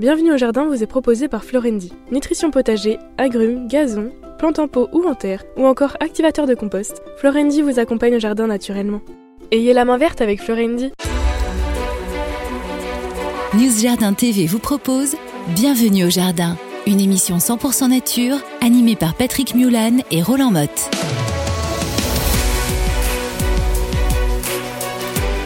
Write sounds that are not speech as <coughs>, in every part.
Bienvenue au jardin vous est proposé par Florendi. Nutrition potager, agrumes, gazon, plantes en pot ou en terre, ou encore activateur de compost, Florendi vous accompagne au jardin naturellement. Ayez la main verte avec Florendi. News Jardin TV vous propose Bienvenue au jardin, une émission 100% nature animée par Patrick Mulan et Roland Motte.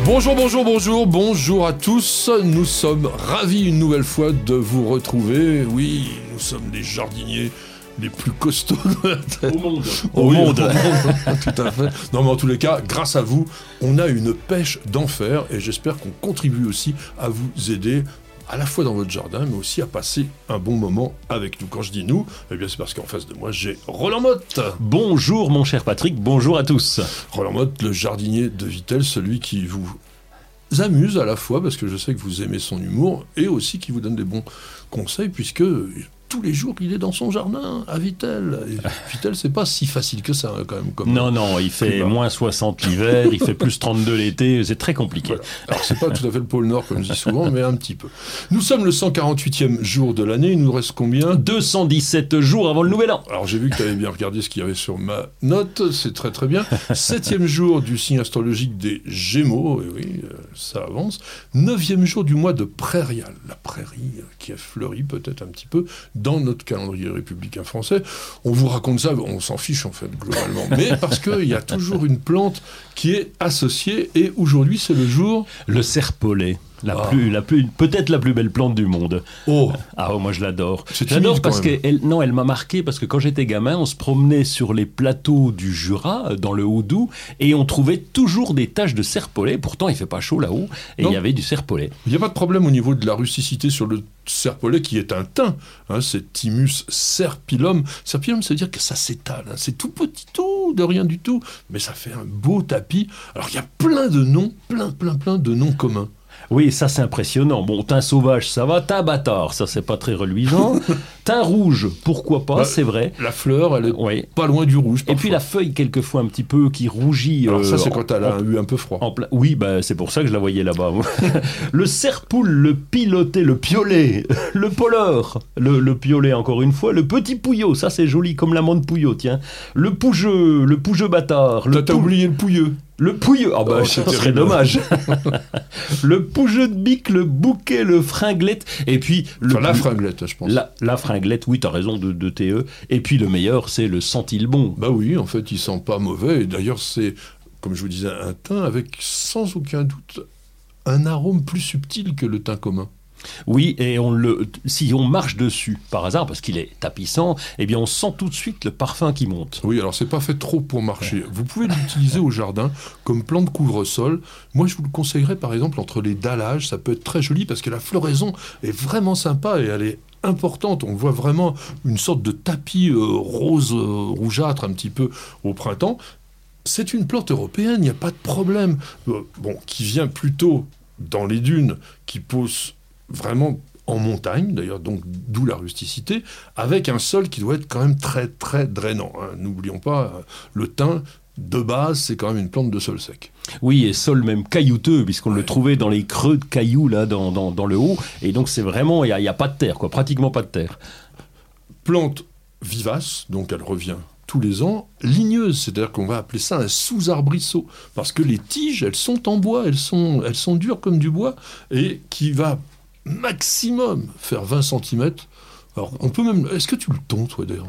Bonjour, bonjour, bonjour, bonjour à tous. Nous sommes ravis une nouvelle fois de vous retrouver. Oui, nous sommes des jardiniers les plus costauds de la Terre. Au monde. Au monde. <laughs> Tout à fait. Non, mais en tous les cas, grâce à vous, on a une pêche d'enfer et j'espère qu'on contribue aussi à vous aider à la fois dans votre jardin, mais aussi à passer un bon moment avec nous. Quand je dis nous, eh bien c'est parce qu'en face de moi, j'ai Roland Motte. Bonjour mon cher Patrick, bonjour à tous. Roland Motte, le jardinier de Vitel, celui qui vous amuse à la fois, parce que je sais que vous aimez son humour, et aussi qui vous donne des bons conseils, puisque tous les jours, il est dans son jardin à Vitel. Et Vitel, c'est pas si facile que ça, hein, quand même. Comme Non, non, il fait climat. moins 60 l'hiver, il fait plus 32 l'été, c'est très compliqué. Voilà. Alors, c'est pas tout à fait le pôle Nord, comme je dis souvent, mais un petit peu. Nous sommes le 148e jour de l'année. Il nous reste combien? 217 jours avant le nouvel an. Alors, j'ai vu que tu avais bien regardé ce qu'il y avait sur ma note. C'est très, très bien. Septième jour du signe astrologique des Gémeaux. Et oui, euh, ça avance. Neuvième jour du mois de prairial. La prairie qui a fleuri peut-être un petit peu dans notre calendrier républicain français. On vous raconte ça, on s'en fiche en fait, globalement. Mais <laughs> parce qu'il y a toujours une plante qui est associée. Et aujourd'hui, c'est le jour. Le serpolet, la plus, la plus, peut-être la plus belle plante du monde. Oh <laughs> Ah, moi je l'adore. C'est J'adore parce qu'elle, non, elle m'a marqué parce que quand j'étais gamin, on se promenait sur les plateaux du Jura, euh, dans le Haut-Doubs, et on trouvait toujours des taches de serpolet. Pourtant, il fait pas chaud là-haut, et il y avait du serpolet. Il n'y a pas de problème au niveau de la rusticité sur le serpolet qui est un thym. Hein, c'est Thymus serpillum. Serpillum, ça veut dire que ça s'étale. hein. C'est tout petit, tout, de rien du tout. Mais ça fait un beau tapis. Alors il y a plein de noms, plein, plein, plein de noms communs. Oui, ça c'est impressionnant. Bon, teint sauvage, ça va. Teint bâtard, ça c'est pas très reluisant. <laughs> teint rouge, pourquoi pas, Bah, c'est vrai. La fleur, elle est Oui. pas loin du rouge. Et puis la feuille, quelquefois un petit peu qui rougit. Alors ça, euh, c'est quand elle a eu un peu froid. en pla- Oui, bah, c'est pour ça que je la voyais là-bas. <laughs> le serpoule, le piloté, le piolet, <laughs> le poleur, le, le piolet encore une fois, le petit pouillot, ça c'est joli comme l'amande pouillot, tiens. Le pougeux, le pougeux bâtard, T'as t'as pou- oublié le pouilleux. Le pouilleux, ah bah Oh, serait dommage. <laughs> le pougeux de bique, le bouquet, le fringlette, et puis le Enfin, la fringlette, je pense. la, la fringlette, oui, t'as raison de, de TE. Et puis le meilleur, c'est le sentil-bon. Bah oui, en fait, il sent pas mauvais. Et d'ailleurs, c'est, comme je vous disais, un thym avec sans aucun doute un arôme plus subtil que le thym commun. Oui, et on le, si on marche dessus par hasard, parce qu'il est tapissant, eh bien on sent tout de suite le parfum qui monte. Oui, alors c'est pas fait trop pour marcher. Vous pouvez l'utiliser au jardin comme plante couvre-sol. Moi, je vous le conseillerais par exemple entre les dallages. Ça peut être très joli parce que la floraison est vraiment sympa et elle est importante. On voit vraiment une sorte de tapis euh, rose euh, rougeâtre un petit peu au printemps. C'est une plante européenne, il n'y a pas de problème. Euh, bon, qui vient plutôt dans les dunes, qui pousse vraiment en montagne, d'ailleurs, donc d'où la rusticité, avec un sol qui doit être quand même très très drainant. hein. N'oublions pas, euh, le thym, de base, c'est quand même une plante de sol sec. Oui, et sol même caillouteux, puisqu'on le trouvait dans les creux de cailloux là, dans, dans, dans le haut. Et donc c'est vraiment, il n'y a, a pas de terre, quoi, pratiquement pas de terre. Plante vivace, donc elle revient tous les ans, ligneuse, c'est-à-dire qu'on va appeler ça un sous-arbrisseau, parce que les tiges, elles sont en bois, elles sont, elles sont dures comme du bois, et qui va maximum faire 20 cm. Alors, on peut même... Est-ce que tu le tonds, toi, d'ailleurs?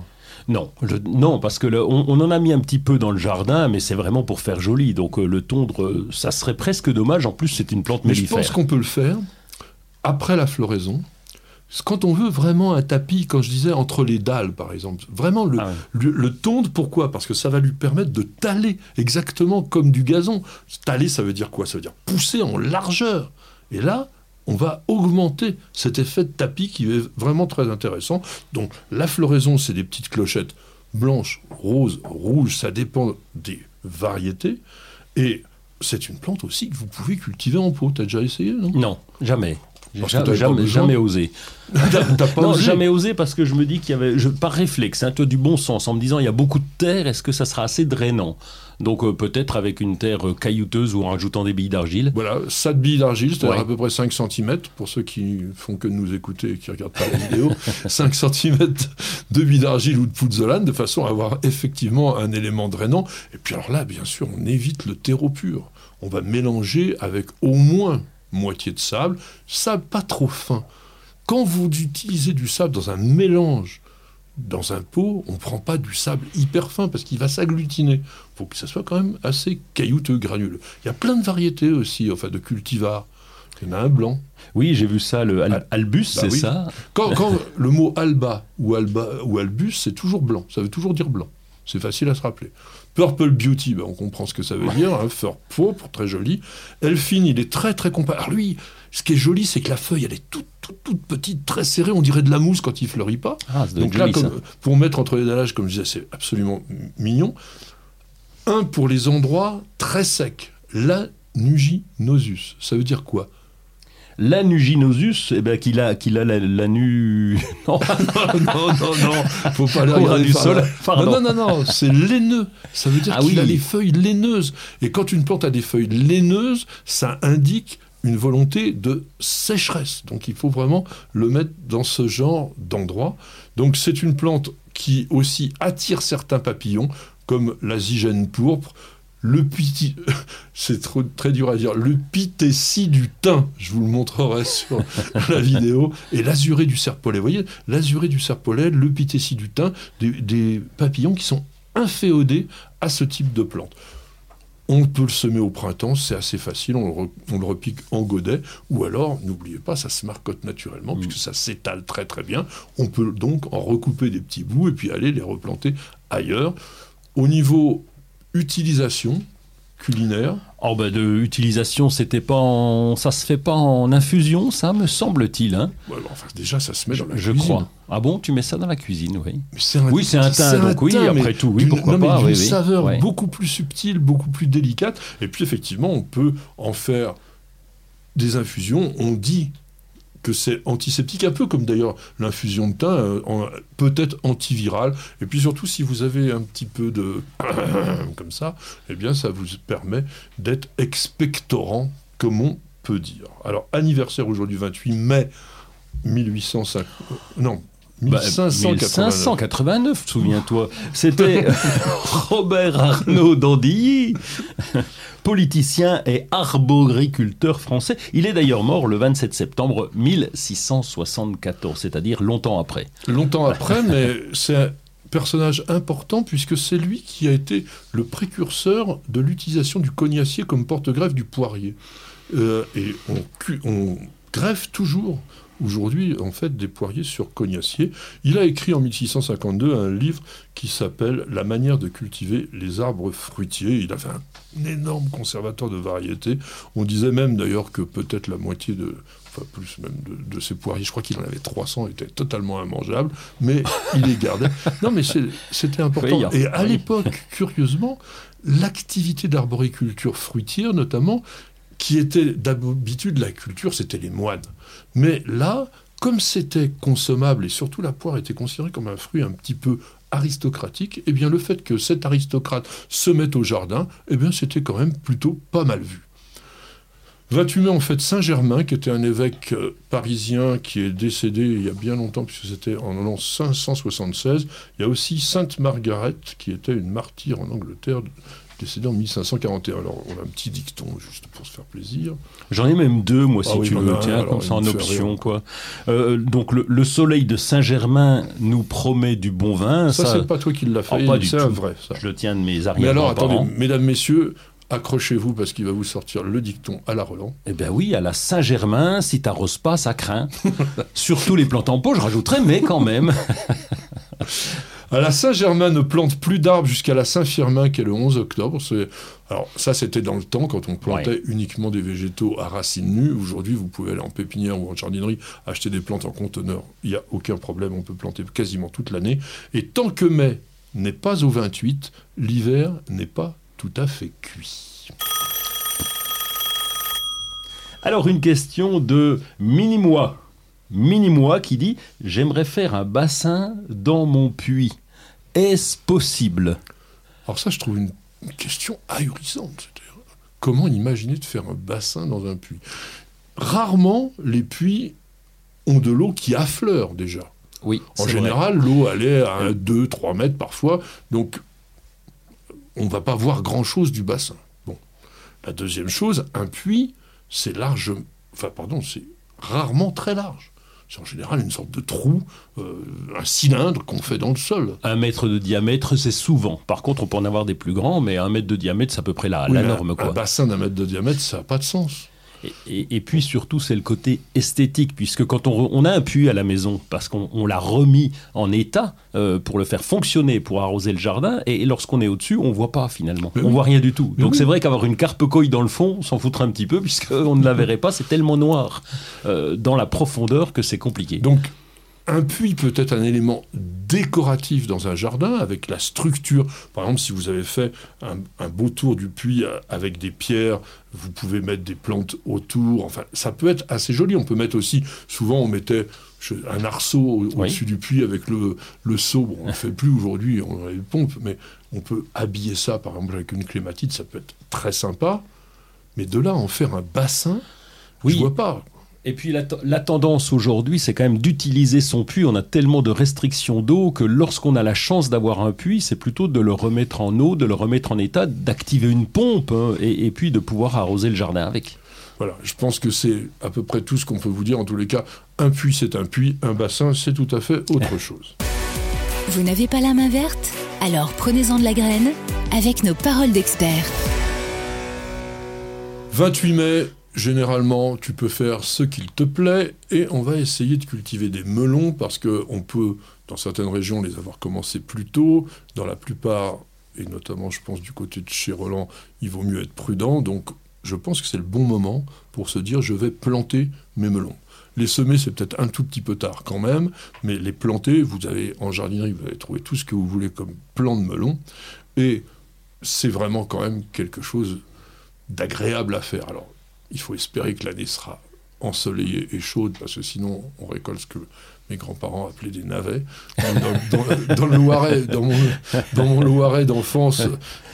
Non, je- non, parce que le- on, on en a mis un petit peu dans le jardin, mais c'est vraiment pour faire joli. Donc euh, le tondre, euh, ça serait presque dommage. En plus, c'est une plante Mais je pense mellifère. qu'on peut le faire après la floraison. Quand on veut vraiment un tapis, quand je disais entre les dalles par exemple, vraiment le, Ah ouais. le, le tondre, pourquoi? Parce que ça va lui permettre de taler exactement comme du gazon. Taler, ça veut dire quoi? Ça veut dire pousser en largeur. Et là, on va augmenter cet effet de tapis qui est vraiment très intéressant. Donc la floraison, c'est des petites clochettes blanches, roses, rouges, ça dépend des variétés. Et c'est une plante aussi que vous pouvez cultiver en pot. T'as déjà essayé, non? Non, jamais. Parce que Jamais, jamais, osé. <laughs> Pas non, osé jamais osé parce que je me dis qu'il y avait, je, par réflexe, un peu du bon sens, en me disant il y a beaucoup de terre, est-ce que ça sera assez drainant? Donc euh, peut-être avec une terre euh, caillouteuse ou en rajoutant des billes d'argile. Voilà, ça de billes d'argile, c'est-à-dire Ouais. à peu près 5 cm, pour ceux qui font que de nous écouter et qui regardent pas la vidéo, <laughs> 5 cm de billes d'argile ou de pouzzolane, de façon à avoir effectivement un élément drainant. Et puis alors là, bien sûr, on évite le terreau pur. On va mélanger avec au moins moitié de sable, sable pas trop fin. Quand vous utilisez du sable dans un mélange, dans un pot, on ne prend pas du sable hyper fin parce qu'il va s'agglutiner. Il faut que ça soit quand même assez caillouteux, granuleux. Il y a plein de variétés aussi, enfin de cultivars. Il y en a un blanc. Oui, j'ai vu ça, le al- albus, bah c'est oui. ça Quand, quand <laughs> le mot alba ou, alba ou albus, c'est toujours blanc. Ça veut toujours dire blanc. C'est facile à se rappeler. Purple Beauty, ben, on comprend ce que ça veut dire. Hein, fur pourpre, très joli. Elfine, il est très très comparé. Alors lui, ce qui est joli, c'est que la feuille, elle est toute, toute, toute petite, très serrée. On dirait de la mousse quand il fleurit pas. Ah, Donc là, ça. pour mettre entre les dallages, comme je disais, c'est absolument mignon. Un pour les endroits très secs. Lanuginosus. Ça veut dire quoi? L'anuginosus, eh ben, qu'il a, qu'il a la, la nu... <laughs> Non, non, non, non, faut pas <laughs> aller du sol. Non, non, non, non, c'est laineux. Ça veut dire Ah qu'il oui. a les feuilles laineuses. Et quand une plante a des feuilles laineuses, ça indique une volonté de sécheresse. Donc il faut vraiment le mettre dans ce genre d'endroit. Donc c'est une plante qui aussi attire certains papillons, comme la zygène pourpre, le piti... <laughs> c'est trop- très dur à dire, le pitécie du thym, je vous le montrerai <laughs> sur la vidéo, et l'azuré du serpolet. Vous voyez, l'azuré du serpolet, le pitécie du thym, des papillons qui sont inféodés à ce type de plante. On peut le semer au printemps, c'est assez facile, on le, re- on le repique en godet, ou alors, n'oubliez pas, ça se marcotte naturellement, puisque ça s'étale très très bien. On peut donc en recouper des petits bouts et puis aller les replanter ailleurs. Au niveau utilisation culinaire, Oh ben de utilisation, c'était pas en... ça se fait pas en infusion, ça me semble-t-il. Hein ouais, enfin, déjà ça se met dans la je cuisine. crois. Ah bon, tu mets ça dans la cuisine, oui. Un- Oui, c'est un thym, donc oui, thym, après tout, oui, pourquoi non, pas, oui. saveur beaucoup plus subtile, beaucoup plus délicate. Et puis effectivement, on peut en faire des infusions. On dit c'est antiseptique, un peu comme d'ailleurs l'infusion de thym, euh, peut-être antivirale. Et puis surtout, si vous avez un petit peu de <coughs> comme ça, eh bien, ça vous permet d'être expectorant, comme on peut dire. Alors, anniversaire aujourd'hui, 28 mai 1850. Non. Bah, 1589. 1589, souviens-toi. C'était <laughs> Robert Arnaud d'Andilly, politicien et arboriculteur français. Il est d'ailleurs mort le 27 septembre 1674, c'est-à-dire longtemps après. Longtemps après, mais c'est un personnage important puisque c'est lui qui a été le précurseur de l'utilisation du cognacier comme porte-greffe du poirier. Euh, et on greffe toujours aujourd'hui en fait des poiriers sur cognacier. Il a écrit en 1652 un livre qui s'appelle La manière de cultiver les arbres fruitiers. Il avait un énorme conservateur de variétés. On disait même d'ailleurs que peut-être la moitié de, enfin plus même de, de ces poiriers, je crois qu'il en avait 300, étaient totalement immangeables, mais il les gardait. <laughs> Non, mais c'était important. Oui, Et à l'époque, curieusement, l'activité d'arboriculture fruitière, notamment, qui était d'habitude la culture, c'était les moines. Mais là, comme c'était consommable et surtout la poire était considérée comme un fruit un petit peu aristocratique, eh bien le fait que cet aristocrate se mette au jardin, eh bien c'était quand même plutôt pas mal vu. 28 mai, en fait, Saint-Germain, qui était un évêque euh, parisien qui est décédé il y a bien longtemps, puisque c'était en l'an 576. Il y a aussi Sainte Margaret, qui était une martyre en Angleterre, décédée en 1541. Alors, on a un petit dicton, juste pour se faire plaisir. J'en ai même deux, moi, si Ah oui, tu veux, tiens, comme ça en fait option, quoi. Euh, donc, le, le soleil de Saint-Germain nous promet du bon vin. Ça, Ça, c'est pas toi qui l'as fait, Ah, pas du c'est vrai, ça. je le tiens de mes Mais arrière alors, attendez, mesdames, messieurs, accrochez-vous parce qu'il va vous sortir le dicton à la Roland. Eh bien oui, à la Saint-Germain, si t'arroses pas, ça craint. <laughs> Surtout les plantes en pot, je rajouterais, mais quand même. <laughs> À la Saint-Germain ne plante plus d'arbres jusqu'à la Saint-Firmin, qui est le 11 octobre. Alors, ça, c'était dans le temps, quand on plantait uniquement des végétaux à racines nues. Aujourd'hui, vous pouvez aller en pépinière ou en jardinerie, acheter des plantes en conteneur. Il n'y a aucun problème, on peut planter quasiment toute l'année. Et tant que mai n'est pas au 28, l'hiver n'est pas tout à fait cuit. Alors une question de Mini-moi. Mini-moi qui dit J'aimerais faire un bassin dans mon puits. Est-ce possible? Alors ça, je trouve une, question ahurissante. Comment imaginer de faire un bassin dans un puits? Rarement, les puits ont de l'eau qui affleure déjà. Oui. En général, l'eau allait à 2, 3 mètres parfois. Donc, on ne va pas voir grand-chose du bassin. Bon. La deuxième chose, un puits, c'est large. Enfin, pardon, c'est rarement très large. C'est en général une sorte de trou, euh, un cylindre qu'on fait dans le sol. Un mètre de diamètre, c'est souvent. Par contre, on peut en avoir des plus grands, mais un mètre de diamètre, c'est à peu près la, Oui, la mais norme. Quoi. un bassin d'un mètre de diamètre, ça n'a pas de sens. Et, puis surtout, c'est le côté esthétique, puisque quand on, a un puits à la maison, parce qu'on on l'a remis en état euh, pour le faire fonctionner, pour arroser le jardin, et, lorsqu'on est au-dessus, on voit pas finalement. Mais on oui. voit rien du tout. Mais Donc oui. c'est vrai qu'avoir une carpe coille dans le fond, on s'en foutre un petit peu, puisqu'on <laughs> ne la verrait pas, c'est tellement noir euh, dans la profondeur que c'est compliqué. Donc, un puits peut être un élément décoratif dans un jardin avec la structure. Par exemple, si vous avez fait un, un beau tour du puits euh, avec des pierres, vous pouvez mettre des plantes autour. Enfin, ça peut être assez joli. On peut mettre aussi, souvent, on mettait un arceau au- au-dessus du puits avec le, le seau. Bon, on ne le fait plus aujourd'hui, on a les pompes, mais on peut habiller ça, par exemple, avec une clématite, ça peut être très sympa. Mais de là à en faire un bassin, Oui. je vois pas. Et puis la, te- la tendance aujourd'hui, c'est quand même d'utiliser son puits. On a tellement de restrictions d'eau que lorsqu'on a la chance d'avoir un puits, c'est plutôt de le remettre en eau, de le remettre en état, d'activer une pompe hein, et, et puis de pouvoir arroser le jardin avec. Voilà, je pense que c'est à peu près tout ce qu'on peut vous dire. En tous les cas, un puits, c'est un puits, un bassin, c'est tout à fait autre <laughs> chose. Vous n'avez pas la main verte? Alors prenez-en de la graine avec nos paroles d'experts. 28 mai, généralement, tu peux faire ce qu'il te plaît et on va essayer de cultiver des melons parce que on peut, dans certaines régions, les avoir commencés plus tôt. Dans la plupart, et notamment, je pense, du côté de chez Roland, il vaut mieux être prudent. Donc, je pense que c'est le bon moment pour se dire je vais planter mes melons. Les semer, c'est peut-être un tout petit peu tard quand même, mais les planter, vous avez en jardinerie, vous allez trouver tout ce que vous voulez comme plant de melon. Et c'est vraiment quand même quelque chose d'agréable à faire. Alors, il faut espérer que l'année sera ensoleillée et chaude, parce que sinon, on récolte ce que mes grands-parents appelaient des navets. Dans, dans- dans le Loiret, dans mon, dans mon Loiret d'enfance,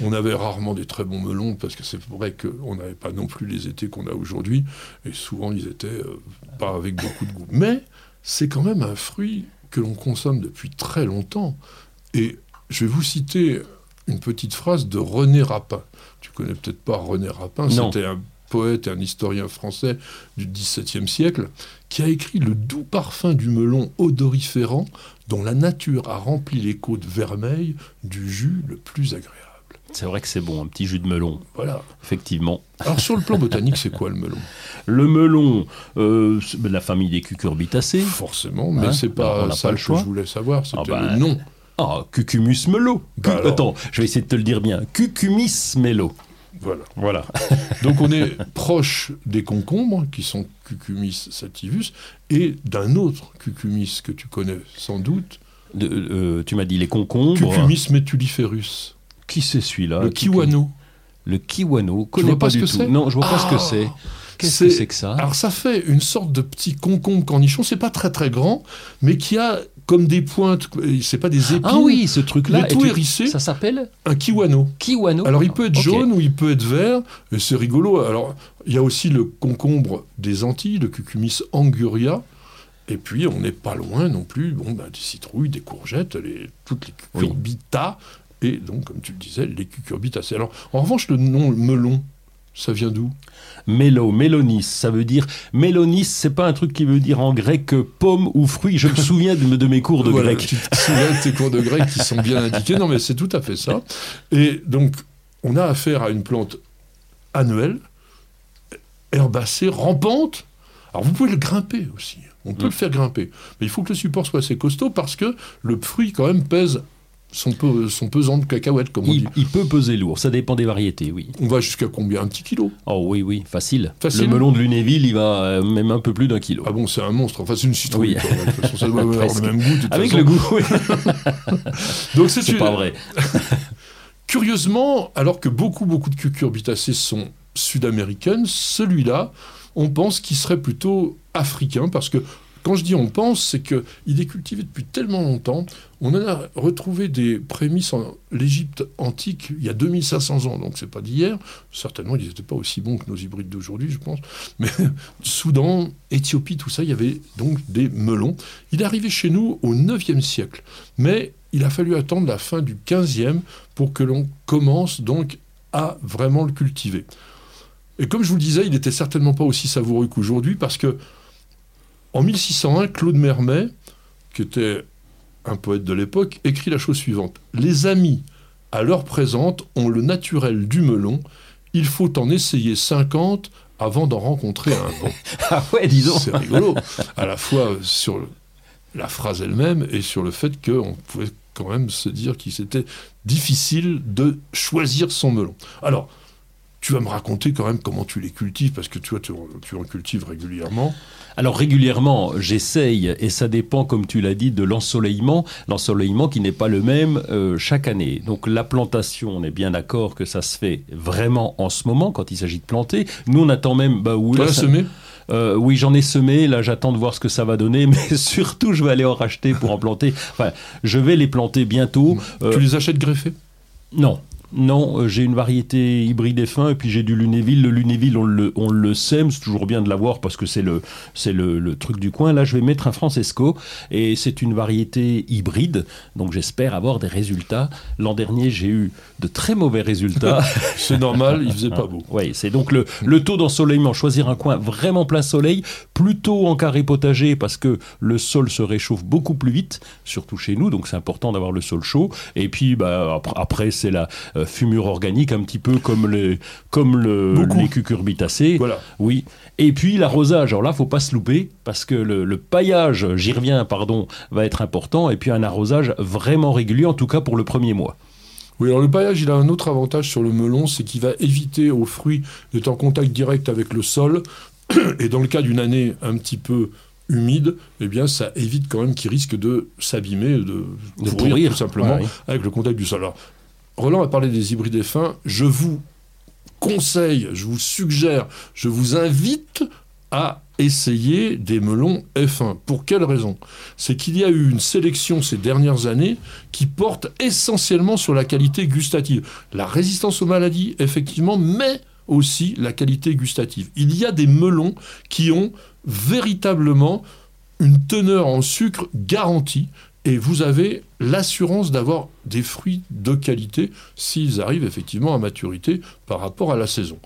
on avait rarement des très bons melons, parce que c'est vrai qu'on n'avait pas non plus les étés qu'on a aujourd'hui, et souvent, ils étaient euh, pas avec beaucoup de goût. Mais c'est quand même un fruit que l'on consomme depuis très longtemps. Et je vais vous citer une petite phrase de René Rapin. Tu connais peut-être pas René Rapin, c'était un poète et un historien français du XVIIe siècle, qui a écrit Le doux parfum du melon odoriférant dont la nature a rempli les côtes vermeilles du jus le plus agréable. C'est vrai que c'est bon, un petit jus de melon, Voilà. effectivement. Alors sur le plan botanique, c'est quoi le melon? Le melon, euh, de la famille des cucurbitacées. Forcément, mais Hein? c'est pas ça pas le que choix. je voulais savoir, c'était Ah bah, le nom. Ah, cucumus melo. Bah. Attends, je vais essayer de te le dire bien. Cucumis melo. Voilà. Voilà. <laughs> Donc on est proche des concombres, qui sont Cucumis sativus, et d'un autre Cucumis que tu connais sans doute, De- euh, tu m'as dit les concombres. Cucumis metuliferus, Qui c'est celui-là? Le kiwano. Le kiwano. Connais vois pas, pas ce du que tout. c'est? Non, je vois pas ce que Ah, c'est. Qu'est-ce que c'est que ça? Alors ça fait une sorte de petit concombre cornichon, c'est pas très très grand, mais qui a comme des pointes, c'est pas des épines, Ah oui, ce truc-là. tout hérissé. Ça s'appelle un kiwano. kiwano. Alors il peut être jaune ou il peut être vert, et c'est rigolo. Alors il y a aussi le concombre des Antilles, le Cucumis anguria. Et puis on n'est pas loin non plus bon, bah, des citrouilles, des courgettes, les, toutes les Oui. cucurbita, et donc comme tu le disais, les cucurbitacées. Alors en revanche, le nom melon, ça vient d'où? Mélo, mélonis, ça veut dire. Mélonis, c'est pas un truc qui veut dire en grec euh, pomme ou fruit. Je me <laughs> souviens de, de mes cours de Voilà, grec. Tu te souviens de tes cours de grec qui sont bien indiqués. Non, mais c'est tout à fait ça. Et donc, on a affaire à une plante annuelle, herbacée, rampante. Alors, vous pouvez le grimper aussi. On peut Mm. le faire grimper. Mais il faut que le support soit assez costaud parce que le fruit, quand même, pèse son, pe- son pesant de cacahuètes, comme on dit. Il, il peut peser lourd, ça dépend des variétés, oui. On va jusqu'à combien? Un petit kilo? Oh oui, oui, facile. Facile. Le melon de Lunéville, il va euh, même un peu plus d'un kilo. Ah bon, c'est un monstre. Enfin, c'est une citrouille. Oui. quoi. De toute façon, ça doit <laughs> avoir le même goût. de toute Avec façon. le goût, oui. <laughs> Donc, c'est C'est une- pas vrai. <laughs> Curieusement, alors que beaucoup, beaucoup de cucurbitacées sont sud-américaines, celui-là, on pense qu'il serait plutôt africain parce que quand je dis on pense, c'est qu'il est cultivé depuis tellement longtemps. On en a retrouvé des prémices en l'Égypte antique il y a 2500 ans, donc c'est pas d'hier. Certainement, ils n'étaient pas aussi bons que nos hybrides d'aujourd'hui, je pense. Mais <laughs> Soudan, Éthiopie, tout ça, il y avait donc des melons. Il est arrivé chez nous au 9e siècle. Mais il a fallu attendre la fin du 15e pour que l'on commence donc à vraiment le cultiver. Et comme je vous le disais, il n'était certainement pas aussi savoureux qu'aujourd'hui parce que en 1601, Claude Mermet, qui était un poète de l'époque, écrit la chose suivante. Les amis, à l'heure présente, ont le naturel du melon. Il faut en essayer 50 avant d'en rencontrer un bon. <laughs> ah ouais, disons. C'est rigolo. À la fois sur la phrase elle-même et sur le fait qu'on pouvait quand même se dire qu'il c'était difficile de choisir son melon. Alors, tu vas me raconter quand même comment tu les cultives, parce que tu, vois, tu, en cultives régulièrement. Alors régulièrement, j'essaye, et ça dépend, comme tu l'as dit, de l'ensoleillement. L'ensoleillement qui n'est pas le même euh, chaque année. Donc la plantation, on est bien d'accord que ça se fait vraiment en ce moment, quand il s'agit de planter. Nous, on attend même... Bah, où, tu as semé euh, oui, j'en ai semé. Là, j'attends de voir ce que ça va donner. <laughs> Mais surtout, je vais aller en racheter pour en planter. Enfin, je vais les planter bientôt. Tu les achètes greffés? Non. Non, euh, j'ai une variété hybride et fin, et puis j'ai du Lunéville. Le Lunéville, on le, on le sème, c'est toujours bien de l'avoir parce que c'est le, c'est le, le, truc du coin. Là, je vais mettre un Francesco, et c'est une variété hybride, donc j'espère avoir des résultats. L'an dernier, j'ai eu de très mauvais résultats. <laughs> c'est normal, il faisait pas beau. Oui, c'est donc le, le taux d'ensoleillement. Choisir un coin vraiment plein soleil, plutôt en carré potager parce que le sol se réchauffe beaucoup plus vite, surtout chez nous, donc c'est important d'avoir le sol chaud. Et puis, bah, après, c'est la euh, fumure organique, un petit peu comme les, comme le, les cucurbitacées. Voilà. Oui. Et puis l'arrosage. Alors là, faut pas se louper parce que le, paillage, j'y reviens, pardon, va être important. Et puis un arrosage vraiment régulier, en tout cas pour le premier mois. Oui, alors le paillage, il a un autre avantage sur le melon, c'est qu'il va éviter aux fruits d'être en contact direct avec le sol. Et dans le cas d'une année un petit peu humide, eh bien, ça évite quand même qu'il risque de s'abîmer, de, de pourrir, tout simplement avec le contact du sol. Alors, Roland a parlé des hybrides fins. Je vous conseille, je vous suggère, je vous invite à essayer des melons F1. Pour quelle raison? C'est qu'il y a eu une sélection ces dernières années qui porte essentiellement sur la qualité gustative. La résistance aux maladies, effectivement, mais aussi la qualité gustative. Il y a des melons qui ont véritablement une teneur en sucre garantie et vous avez l'assurance d'avoir des fruits de qualité s'ils arrivent effectivement à maturité par rapport à la saison.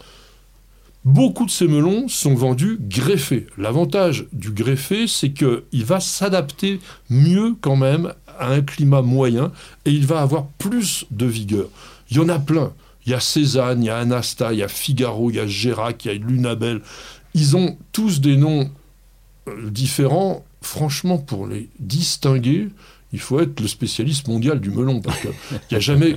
Beaucoup de ces melons sont vendus greffés. L'avantage du greffé, c'est qu'il va s'adapter mieux quand même à un climat moyen et il va avoir plus de vigueur. Il y en a plein. Il y a Cézanne, il y a Anasta, il y a Figaro, il y a Gérac, il y a Lunabel. Ils ont tous des noms euh, différents franchement, pour les distinguer, il faut être le spécialiste mondial du melon, parce qu'il <laughs> y a jamais...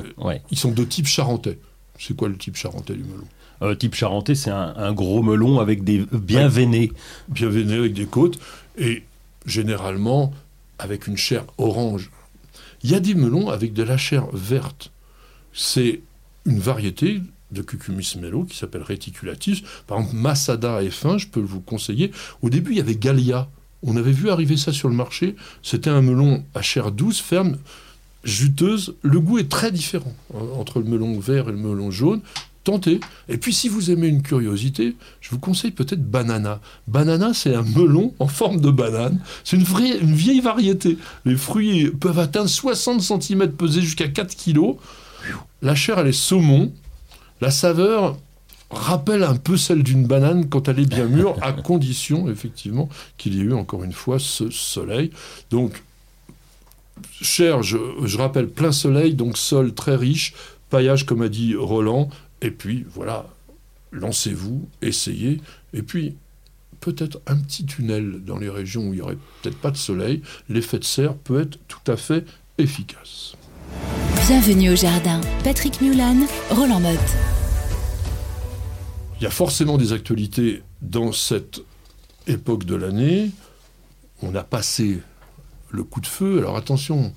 Ils sont de type charentais. C'est quoi le type charentais du melon? Euh, type charentais, c'est un, gros melon avec des bien veinés. Bien veinés avec des côtes, et généralement avec une chair orange. Il y a des melons avec de la chair verte. C'est une variété de Cucumis melo qui s'appelle réticulatus. Par exemple, Masada est fin, je peux vous conseiller. Au début, il y avait Gallia. On avait vu arriver ça sur le marché. C'était un melon à chair douce, ferme, juteuse. Le goût est très différent hein, entre le melon vert et le melon jaune. Tentez. Et puis, si vous aimez une curiosité, je vous conseille peut-être banana. Banana, c'est un melon en forme de banane. C'est une, une vieille variété. Les fruits peuvent atteindre 60 cm, peser jusqu'à 4 kg. La chair, elle est saumon. La saveur, rappelle un peu celle d'une banane quand elle est bien mûre, à <laughs> condition effectivement qu'il y ait eu encore une fois ce soleil. Donc, cher, je, rappelle plein soleil, donc sol très riche, paillage comme a dit Roland, et puis voilà, lancez-vous, essayez, et puis peut-être un petit tunnel dans les régions où il n'y aurait peut-être pas de soleil, l'effet de serre peut être tout à fait efficace. Bienvenue au jardin. Patrick Mulan, Roland Motte. Il y a forcément des actualités dans cette époque de l'année. On a passé le coup de feu. Alors attention,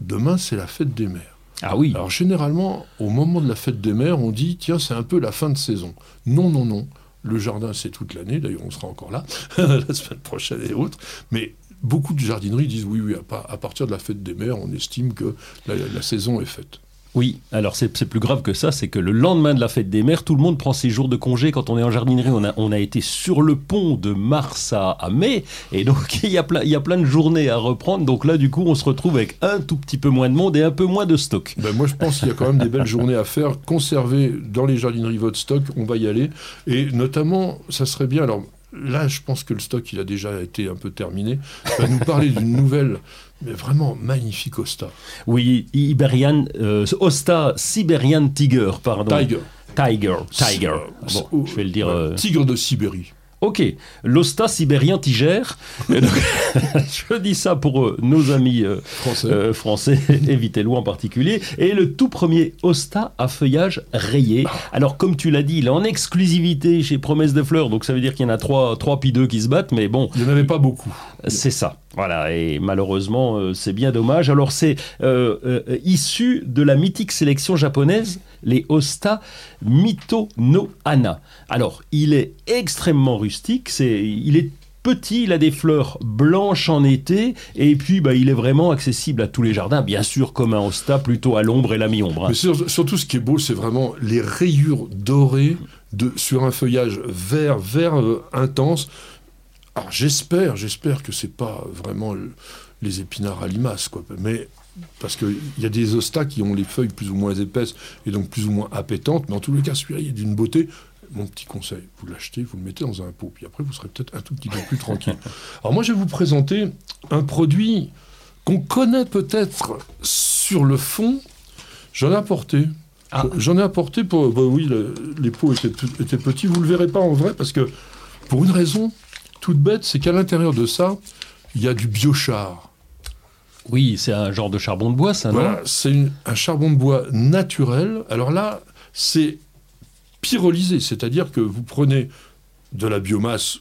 demain c'est la fête des mères. Ah oui. Alors généralement, au moment de la fête des mères, on dit tiens, c'est un peu la fin de saison. Non, non, non. Le jardin, c'est toute l'année. D'ailleurs, on sera encore là <laughs> la semaine prochaine et autres. Mais beaucoup de jardineries disent oui, oui, à, partir de la fête des mers, on estime que la saison est faite. Oui, alors c'est plus grave que ça, c'est que le lendemain de la fête des mères, tout le monde prend ses jours de congé. Quand on est en jardinerie, on a, on été sur le pont de mars à, mai, et donc <laughs> il y, a plein, de journées à reprendre. Donc là, du coup, on se retrouve avec un tout petit peu moins de monde et un peu moins de stock. Ben moi, je pense qu'il y a quand même des belles journées à faire. Conserver dans les jardineries votre stock, on va y aller. Et notamment, ça serait bien. Alors, là, je pense que le stock, il a déjà été un peu terminé. va nous parler d'une nouvelle mais vraiment magnifique Osta. Oui, Iberian, euh, Osta Siberian Tiger, pardon. Tiger. Tiger, Tiger. Bon, je vais le dire. Euh, tigre de Sibérie. Ok, l'Osta sibérien tigère. <laughs> je dis ça pour euh, nos amis français, français <laughs> évitez-le en particulier. Et le tout premier Osta à feuillage rayé. Alors, comme tu l'as dit, il est en exclusivité chez Promesse de Fleurs, donc ça veut dire qu'il y en a trois, trois pideux qui se battent, mais bon. Il n'y en avait pas beaucoup. C'est ça. Voilà, et malheureusement, euh, c'est bien dommage. Alors, c'est euh, euh, issu de la mythique sélection japonaise, les Osta Mito no Hana. Alors, il est extrêmement rustique, c'est, il est petit, il a des fleurs blanches en été, et puis bah, il est vraiment accessible à tous les jardins, bien sûr comme un Osta, plutôt à l'ombre et la mi-ombre. Hein. Mais surtout, ce qui est beau, c'est vraiment les rayures dorées de, sur un feuillage vert, vert intense. Alors j'espère, j'espère que c'est pas vraiment les épinards à limaces, quoi. Mais parce qu'il y a des ostas qui ont les feuilles plus ou moins épaisses et donc plus ou moins appétantes, mais en tous les cas, celui-là, il est d'une beauté. Mon petit conseil, vous l'achetez, vous le mettez dans un pot, puis après, vous serez peut-être un tout petit peu plus tranquille. <laughs> Alors moi, je vais vous présenter un produit qu'on connaît peut-être sur le fond. J'en ai apporté. Ah. J'en ai apporté pour... Bah oui, les pots étaient, étaient petits. Vous ne le verrez pas en vrai parce que, pour une raison, toute bête, c'est qu'à l'intérieur de ça, il y a du biochar. Oui, c'est un genre de charbon de bois, ça, voilà, c'est un charbon de bois naturel. Alors là, c'est pyrolysé, c'est-à-dire que vous prenez de la biomasse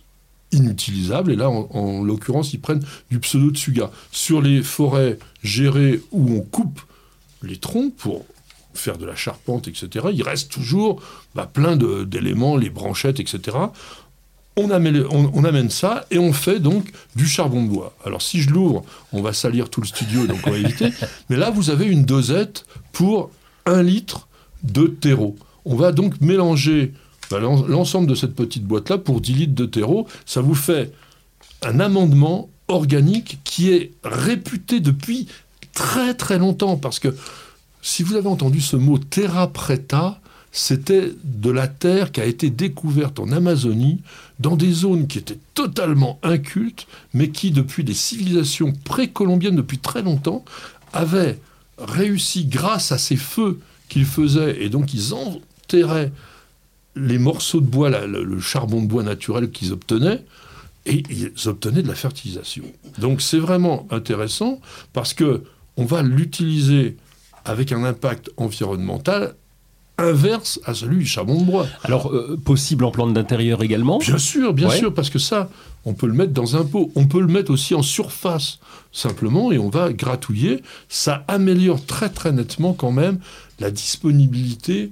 inutilisable, et là, en, l'occurrence, ils prennent du pseudo tsuga. Sur les forêts gérées où on coupe les troncs pour faire de la charpente, etc., il reste toujours bah, plein d'éléments, les branchettes, etc on amène, ça et on fait donc du charbon de bois. Alors si je l'ouvre, on va salir tout le studio, donc on va éviter. <laughs> Mais là, vous avez une dosette pour un litre de terreau. On va donc mélanger bah, l'ensemble de cette petite boîte-là pour 10 litres de terreau. Ça vous fait un amendement organique qui est réputé depuis très très longtemps. Parce que si vous avez entendu ce mot terra preta, c'était de la terre qui a été découverte en Amazonie, dans des zones qui étaient totalement incultes, mais qui, depuis des civilisations précolombiennes depuis très longtemps, avaient réussi, grâce à ces feux qu'ils faisaient, et donc ils enterraient les morceaux de bois, le, charbon de bois naturel qu'ils obtenaient, et ils obtenaient de la fertilisation. Donc c'est vraiment intéressant parce que on va l'utiliser avec un impact environnemental inverse à celui du charbon de bois. Alors, euh, possible en plante d'intérieur également? Bien sûr, bien sûr, parce que ça, on peut le mettre dans un pot. On peut le mettre aussi en surface, simplement, et on va gratouiller. Ça améliore très très nettement quand même la disponibilité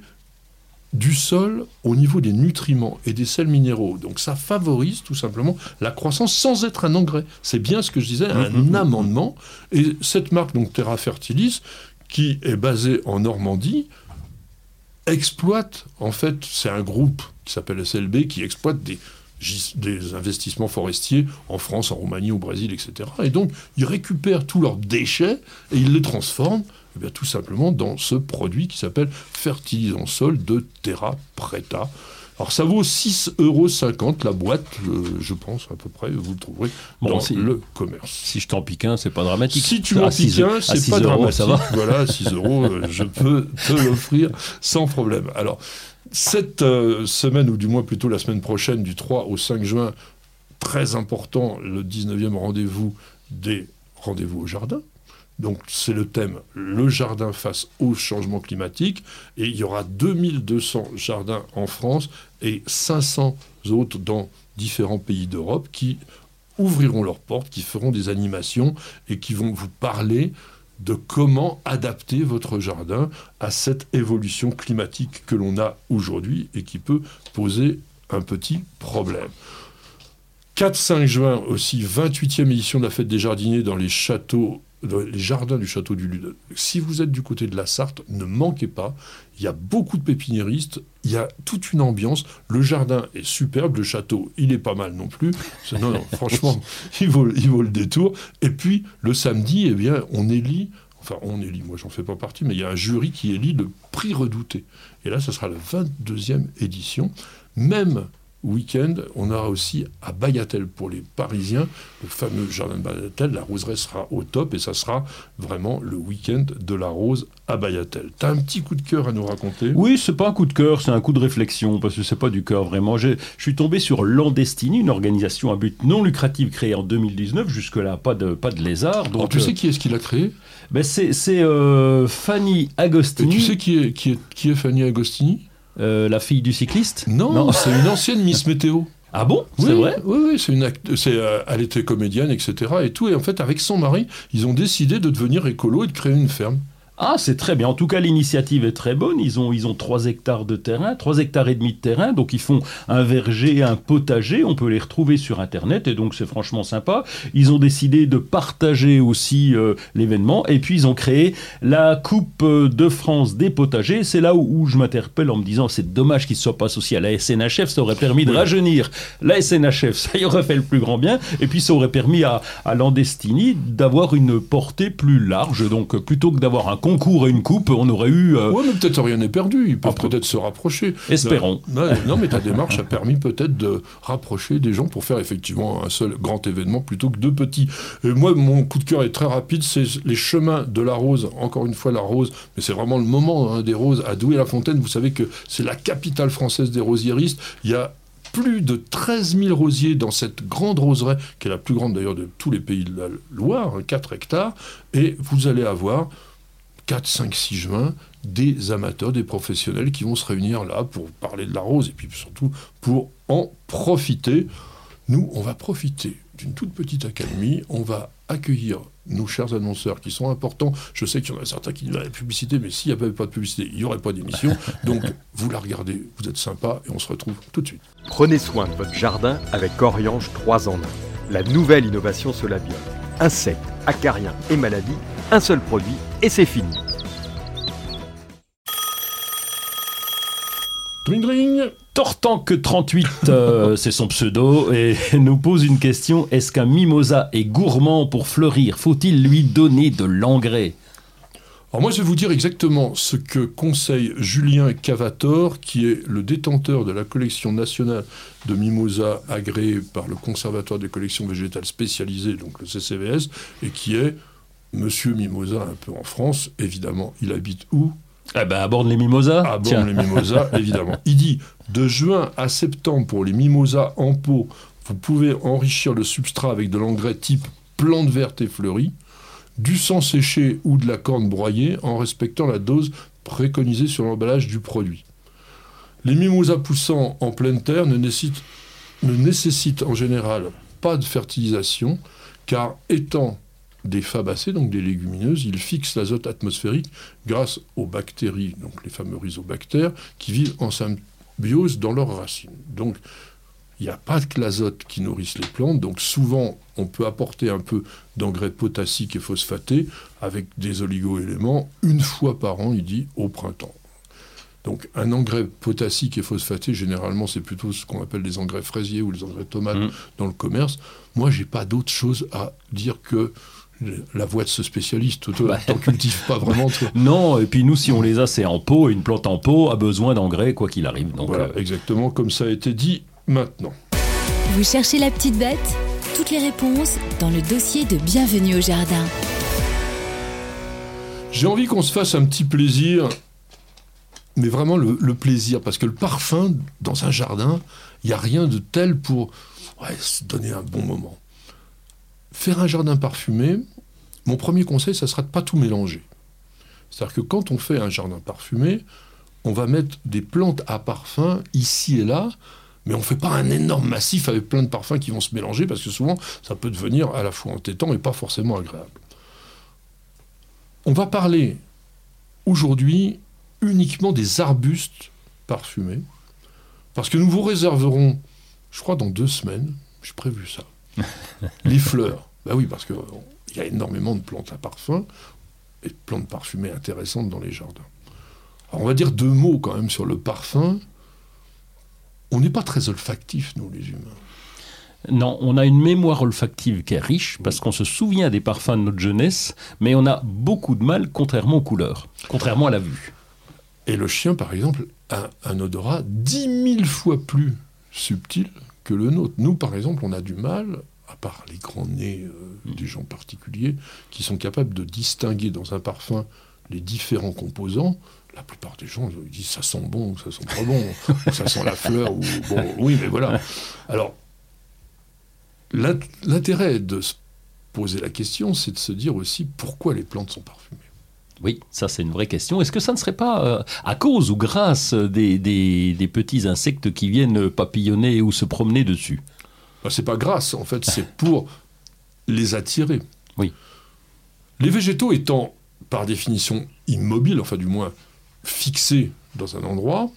du sol au niveau des nutriments et des sels minéraux. Donc ça favorise tout simplement la croissance sans être un engrais. C'est bien ce que je disais, un mmh, mmh, mmh. amendement. Et cette marque, donc Terra Fertilis, qui est basée en Normandie, exploite, en fait, c'est un groupe qui s'appelle SLB qui exploite des, investissements forestiers en France, en Roumanie, au Brésil, etc. Et donc, ils récupèrent tous leurs déchets et ils les transforment eh bien, tout simplement dans ce produit qui s'appelle fertilisant sol de Terra Preta. Alors ça vaut 6,50 euros la boîte, euh, je pense à peu près, vous le trouverez dans le commerce. Si je t'en pique un, c'est pas dramatique. Si tu m'en piques un, c'est pas dramatique. Ça va. Voilà, 6 <laughs> euros, euh, je peux te l'offrir sans problème. Alors, cette euh, semaine, ou du moins plutôt la semaine prochaine, du 3 au 5 juin, très important, le 19e rendez-vous des rendez-vous au jardin. Donc c'est le thème le jardin face au changement climatique et il y aura 2200 jardins en France et 500 autres dans différents pays d'Europe qui ouvriront leurs portes, qui feront des animations et qui vont vous parler de comment adapter votre jardin à cette évolution climatique que l'on a aujourd'hui et qui peut poser un petit problème. 4-5 juin aussi, 28e édition de la fête des jardiniers dans les châteaux, les jardins du château du Lude. Si vous êtes du côté de la Sarthe, ne manquez pas. Il y a beaucoup de pépiniéristes, il y a toute une ambiance. Le jardin est superbe, le château, il est pas mal non plus. Non, non, franchement, <laughs> il vaut, il vaut le détour. Et puis, le samedi, eh bien, on élit enfin on élit, moi j'en fais pas partie, mais il y a un jury qui élit le prix redouté. Et là, ce sera la 22e édition. Même week-end, on aura aussi à Bayatel pour les Parisiens, le fameux jardin de Bayatel, la roseraie sera au top et ça sera vraiment le week-end de la rose à Bayatel. T'as un petit coup de cœur à nous raconter? Oui, c'est pas un coup de cœur, c'est un coup de réflexion parce que c'est pas du cœur vraiment. Je suis tombé sur Landestini, une organisation à but non lucratif créée en 2019. Jusque-là, pas de pas de lézard. Donc, Alors, tu sais qui est-ce qui l'a créé? ben c'est euh, Fanny Agostini. Et tu sais qui est, qui est, qui est Fanny Agostini? Euh, la fille du cycliste Non, <laughs> c'est une ancienne Miss Météo. Ah bon C'est vrai Oui, oui, c'est une c'est, euh, elle était comédienne, etc. Et tout. Et en fait, avec son mari, ils ont décidé de devenir écolo et de créer une ferme. Ah, c'est très bien. En tout cas, l'initiative est très bonne. Ils ont, ils ont 3 hectares de terrain, 3 hectares et demi de terrain. Donc, ils font un verger, un potager. On peut les retrouver sur Internet. Et donc, c'est franchement sympa. Ils ont décidé de partager aussi euh, l'événement. Et puis, ils ont créé la Coupe de France des potagers. C'est là où, je m'interpelle en me disant c'est dommage qu'ils ne soient pas associés à la SNHF. Ça aurait permis de rajeunir la SNHF. Ça y aurait fait le plus grand bien. Et puis, ça aurait permis à, à Landestini d'avoir une portée plus large. Donc, plutôt que d'avoir un concours et une coupe, on aurait eu. Euh... Oui, mais peut-être rien n'est perdu. Ils peuvent peut-être se rapprocher. Espérons. Non, non mais ta démarche a permis peut-être de rapprocher des gens pour faire effectivement un seul grand événement plutôt que deux petits. Et moi, mon coup de cœur est très rapide. C'est les chemins de la rose. Encore une fois, la rose. Mais c'est vraiment le moment hein, des roses à Douai-la-Fontaine. Vous savez que c'est la capitale française des rosiéristes. Il y a plus de 13 000 rosiers dans cette grande roseraie, qui est la plus grande d'ailleurs de tous les pays de la Loire, 4 hein, hectares, et vous allez avoir 4, 5, 6 juin, des amateurs, des professionnels qui vont se réunir là pour parler de la rose et puis surtout pour en profiter. Nous, on va profiter d'une toute petite académie, on va accueillir nos chers annonceurs qui sont importants. Je sais qu'il y en a certains qui disent la publicité, mais s'il n'y avait pas de publicité, il n'y aurait pas d'émission. <laughs> Donc, vous la regardez, vous êtes sympa et on se retrouve tout de suite. Prenez soin de votre jardin avec Oriange 3 en 1. La nouvelle innovation Solabio. Insectes, acariens et maladies, un seul produit et c'est fini. Dring dring Tortank 38, euh, <laughs> c'est son pseudo, et <laughs> nous pose une question. Est-ce qu'un mimosa est gourmand pour fleurir? Faut-il lui donner de l'engrais? Alors moi, je vais vous dire exactement ce que conseille Julien Cavator, qui est le détenteur de la collection nationale de mimosa agréée par le Conservatoire des collections végétales spécialisées, donc le CCVS, et qui est Monsieur Mimosa un peu en France. Évidemment, il habite où? Eh ben, à les mimosas. À les mimosas, <laughs> évidemment. Il dit de juin à septembre pour les mimosas en pot, vous pouvez enrichir le substrat avec de l'engrais type plante verte et fleurie, du sang séché ou de la corne broyée en respectant la dose préconisée sur l'emballage du produit. Les mimosas poussant en pleine terre ne nécessitent, ne nécessitent en général pas de fertilisation car étant des fabacées, donc des légumineuses, ils fixent l'azote atmosphérique grâce aux bactéries, donc les fameux rhizobactères, qui vivent en symbiose dans leurs racines. Donc, il n'y a pas que l'azote qui nourrisse les plantes, donc souvent on peut apporter un peu d'engrais potassique et phosphaté avec des oligo-éléments une fois par an, il dit, au printemps. Donc un engrais potassique et phosphaté, généralement, c'est plutôt ce qu'on appelle les engrais fraisiers ou les engrais tomates mmh. dans le commerce. Moi, j'ai pas d'autre chose à dire que la voix de ce spécialiste. Toi, bah, t'en cultives pas vraiment. <laughs> Non, et puis nous, si on les a, c'est en pot. Une plante en pot a besoin d'engrais, quoi qu'il arrive. Donc, voilà, euh, exactement comme ça a été dit maintenant. Vous cherchez la petite bête? Toutes les réponses dans le dossier de Bienvenue au Jardin. J'ai envie qu'on se fasse un petit plaisir, mais vraiment le, plaisir, parce que le parfum dans un jardin, il n'y a rien de tel pour se donner un bon moment faire un jardin parfumé, mon premier conseil, ça sera de pas tout mélanger. C'est-à-dire que quand on fait un jardin parfumé, on va mettre des plantes à parfum ici et là, mais on ne fait pas un énorme massif avec plein de parfums qui vont se mélanger, parce que souvent, ça peut devenir à la fois entêtant et pas forcément agréable. On va parler aujourd'hui uniquement des arbustes parfumés. Parce que nous vous réserverons, je crois dans deux semaines, j'ai prévu ça, <laughs> les fleurs. Bah oui, parce qu'il y a énormément de plantes à parfum et de plantes parfumées intéressantes dans les jardins. Alors on va dire deux mots quand même sur le parfum. On n'est pas très olfactifs, nous les humains. Non, on a une mémoire olfactive qui est riche parce qu'on se souvient des parfums de notre jeunesse, mais on a beaucoup de mal contrairement aux couleurs, contrairement à la vue. Et le chien, par exemple, a un odorat dix mille fois plus subtil que le nôtre. Nous, par exemple, on a du mal, à part les grands nez euh, des gens particuliers, qui sont capables de distinguer dans un parfum les différents composants. La plupart des gens ils disent ça sent bon, ça sent pas bon, <laughs> ou ça sent la fleur, ou bon, oui, mais voilà. Alors, l'int- l'intérêt de se poser la question, c'est de se dire aussi pourquoi les plantes sont parfumées. Oui, ça c'est une vraie question. Est-ce que ça ne serait pas euh, à cause ou grâce des, des- des petits insectes qui viennent papillonner ou se promener dessus? Ben, c'est pas grâce, en fait, c'est pour les attirer. Oui. Les végétaux étant, par définition, immobiles, enfin du moins fixés dans un endroit,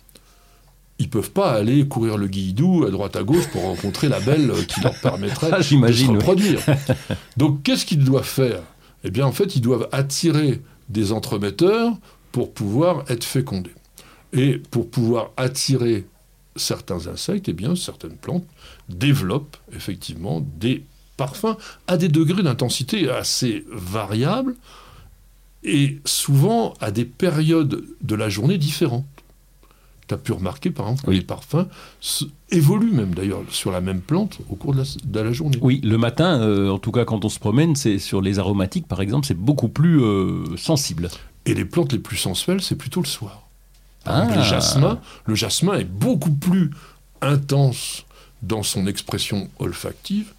ils peuvent pas aller courir le guilledou à droite à gauche pour rencontrer la belle qui leur permettrait <laughs> Ah, de se oui. reproduire. Donc qu'est-ce qu'ils doivent faire? Eh bien en fait, ils doivent attirer des entremetteurs pour pouvoir être fécondés. Et pour pouvoir attirer certains insectes, eh bien certaines plantes développent effectivement des parfums à des degrés d'intensité assez variables et souvent à des périodes de la journée différentes. Tu as pu remarquer par exemple que Oui. les parfums évoluent même d'ailleurs sur la même plante au cours de la, de la journée. Oui, le matin, euh, en tout cas quand on se promène, c'est sur les aromatiques par exemple, c'est beaucoup plus euh, sensible. Et les plantes les plus sensuelles, c'est plutôt le soir. Ah. le jasmin, le jasmin est beaucoup plus intense dans son expression olfactive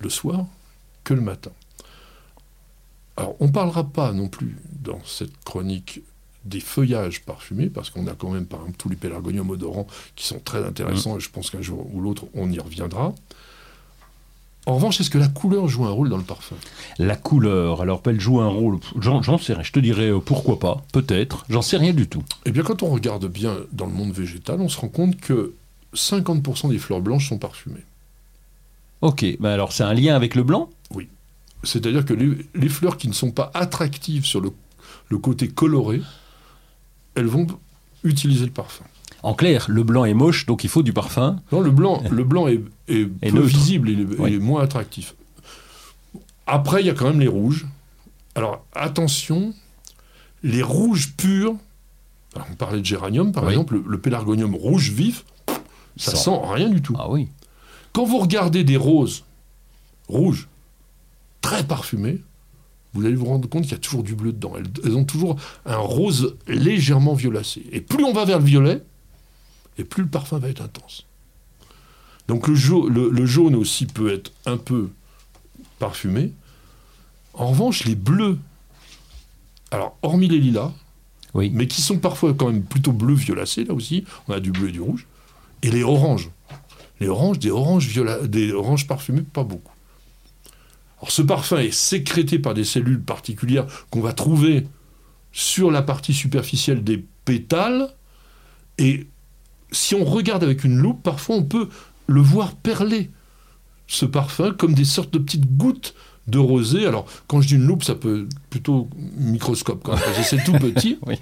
le soir que le matin. Alors, on ne parlera pas non plus dans cette chronique des feuillages parfumés, parce qu'on a quand même, par exemple, tous les pélargoniums odorants qui sont très intéressants, et je pense qu'un jour ou l'autre, on y reviendra. En revanche, est-ce que la couleur joue un rôle dans le parfum? La couleur, alors elle joue un rôle, j'en sais rien, je te dirais euh, pourquoi pas, peut-être, j'en sais rien du tout. Eh bien, quand on regarde bien dans le monde végétal, on se rend compte que 50% des fleurs blanches sont parfumées. Ok, ben alors c'est un lien avec le blanc? C'est-à-dire que les, les fleurs qui ne sont pas attractives sur le, le côté coloré, elles vont utiliser le parfum. En clair, le blanc est moche, donc il faut du parfum. Non, le blanc, le blanc est, est <laughs> peu neutre. visible, il est, Oui. il est moins attractif. Après, il y a quand même les rouges. Alors, attention, les rouges purs, alors, on parlait de géranium, par Oui. exemple, le, le pélargonium rouge vif, ça Sans- sent rien du tout. Ah oui. Quand vous regardez des roses rouges, très parfumées, vous allez vous rendre compte qu'il y a toujours du bleu dedans. Elles, elles ont toujours un rose légèrement violacé. Et plus on va vers le violet, et plus le parfum va être intense. Donc le, jau- le- le jaune aussi peut être un peu parfumé. En revanche, les bleus, alors hormis les lilas, Oui. mais qui sont parfois quand même plutôt bleu violacés, là aussi, on a du bleu et du rouge, et les oranges. Les oranges, des oranges, viola- des oranges parfumées, pas beaucoup. Alors ce parfum est sécrété par des cellules particulières qu'on va trouver sur la partie superficielle des pétales, et si on regarde avec une loupe, parfois on peut le voir perler, ce parfum, comme des sortes de petites gouttes de rosée. Alors, quand je dis une loupe, ça peut être plutôt microscope, quand même, parce que c'est tout petit. <laughs> Oui.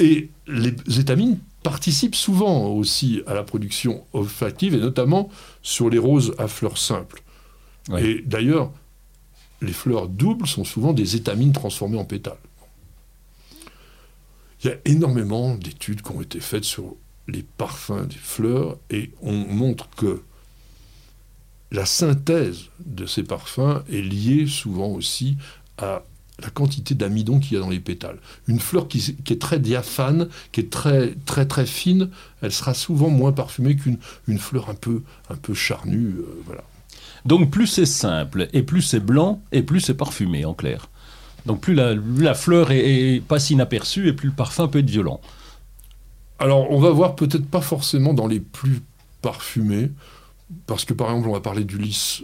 Et les étamines participent souvent aussi à la production olfactive, et notamment sur les roses à fleurs simples. Et d'ailleurs, les fleurs doubles sont souvent des étamines transformées en pétales. Il y a énormément d'études qui ont été faites sur les parfums des fleurs et on montre que la synthèse de ces parfums est liée souvent aussi à la quantité d'amidon qu'il y a dans les pétales. Une fleur qui, est très diaphane, qui est très très très fine, elle sera souvent moins parfumée qu'une une fleur un peu un peu charnue. euh, voilà. Donc plus c'est simple, et plus c'est blanc, et plus c'est parfumé, en clair. Donc plus la, la fleur est, est passe inaperçue, et plus le parfum peut être violent. Alors, on va voir peut-être pas forcément dans les plus parfumés, parce que par exemple, on va parler du lys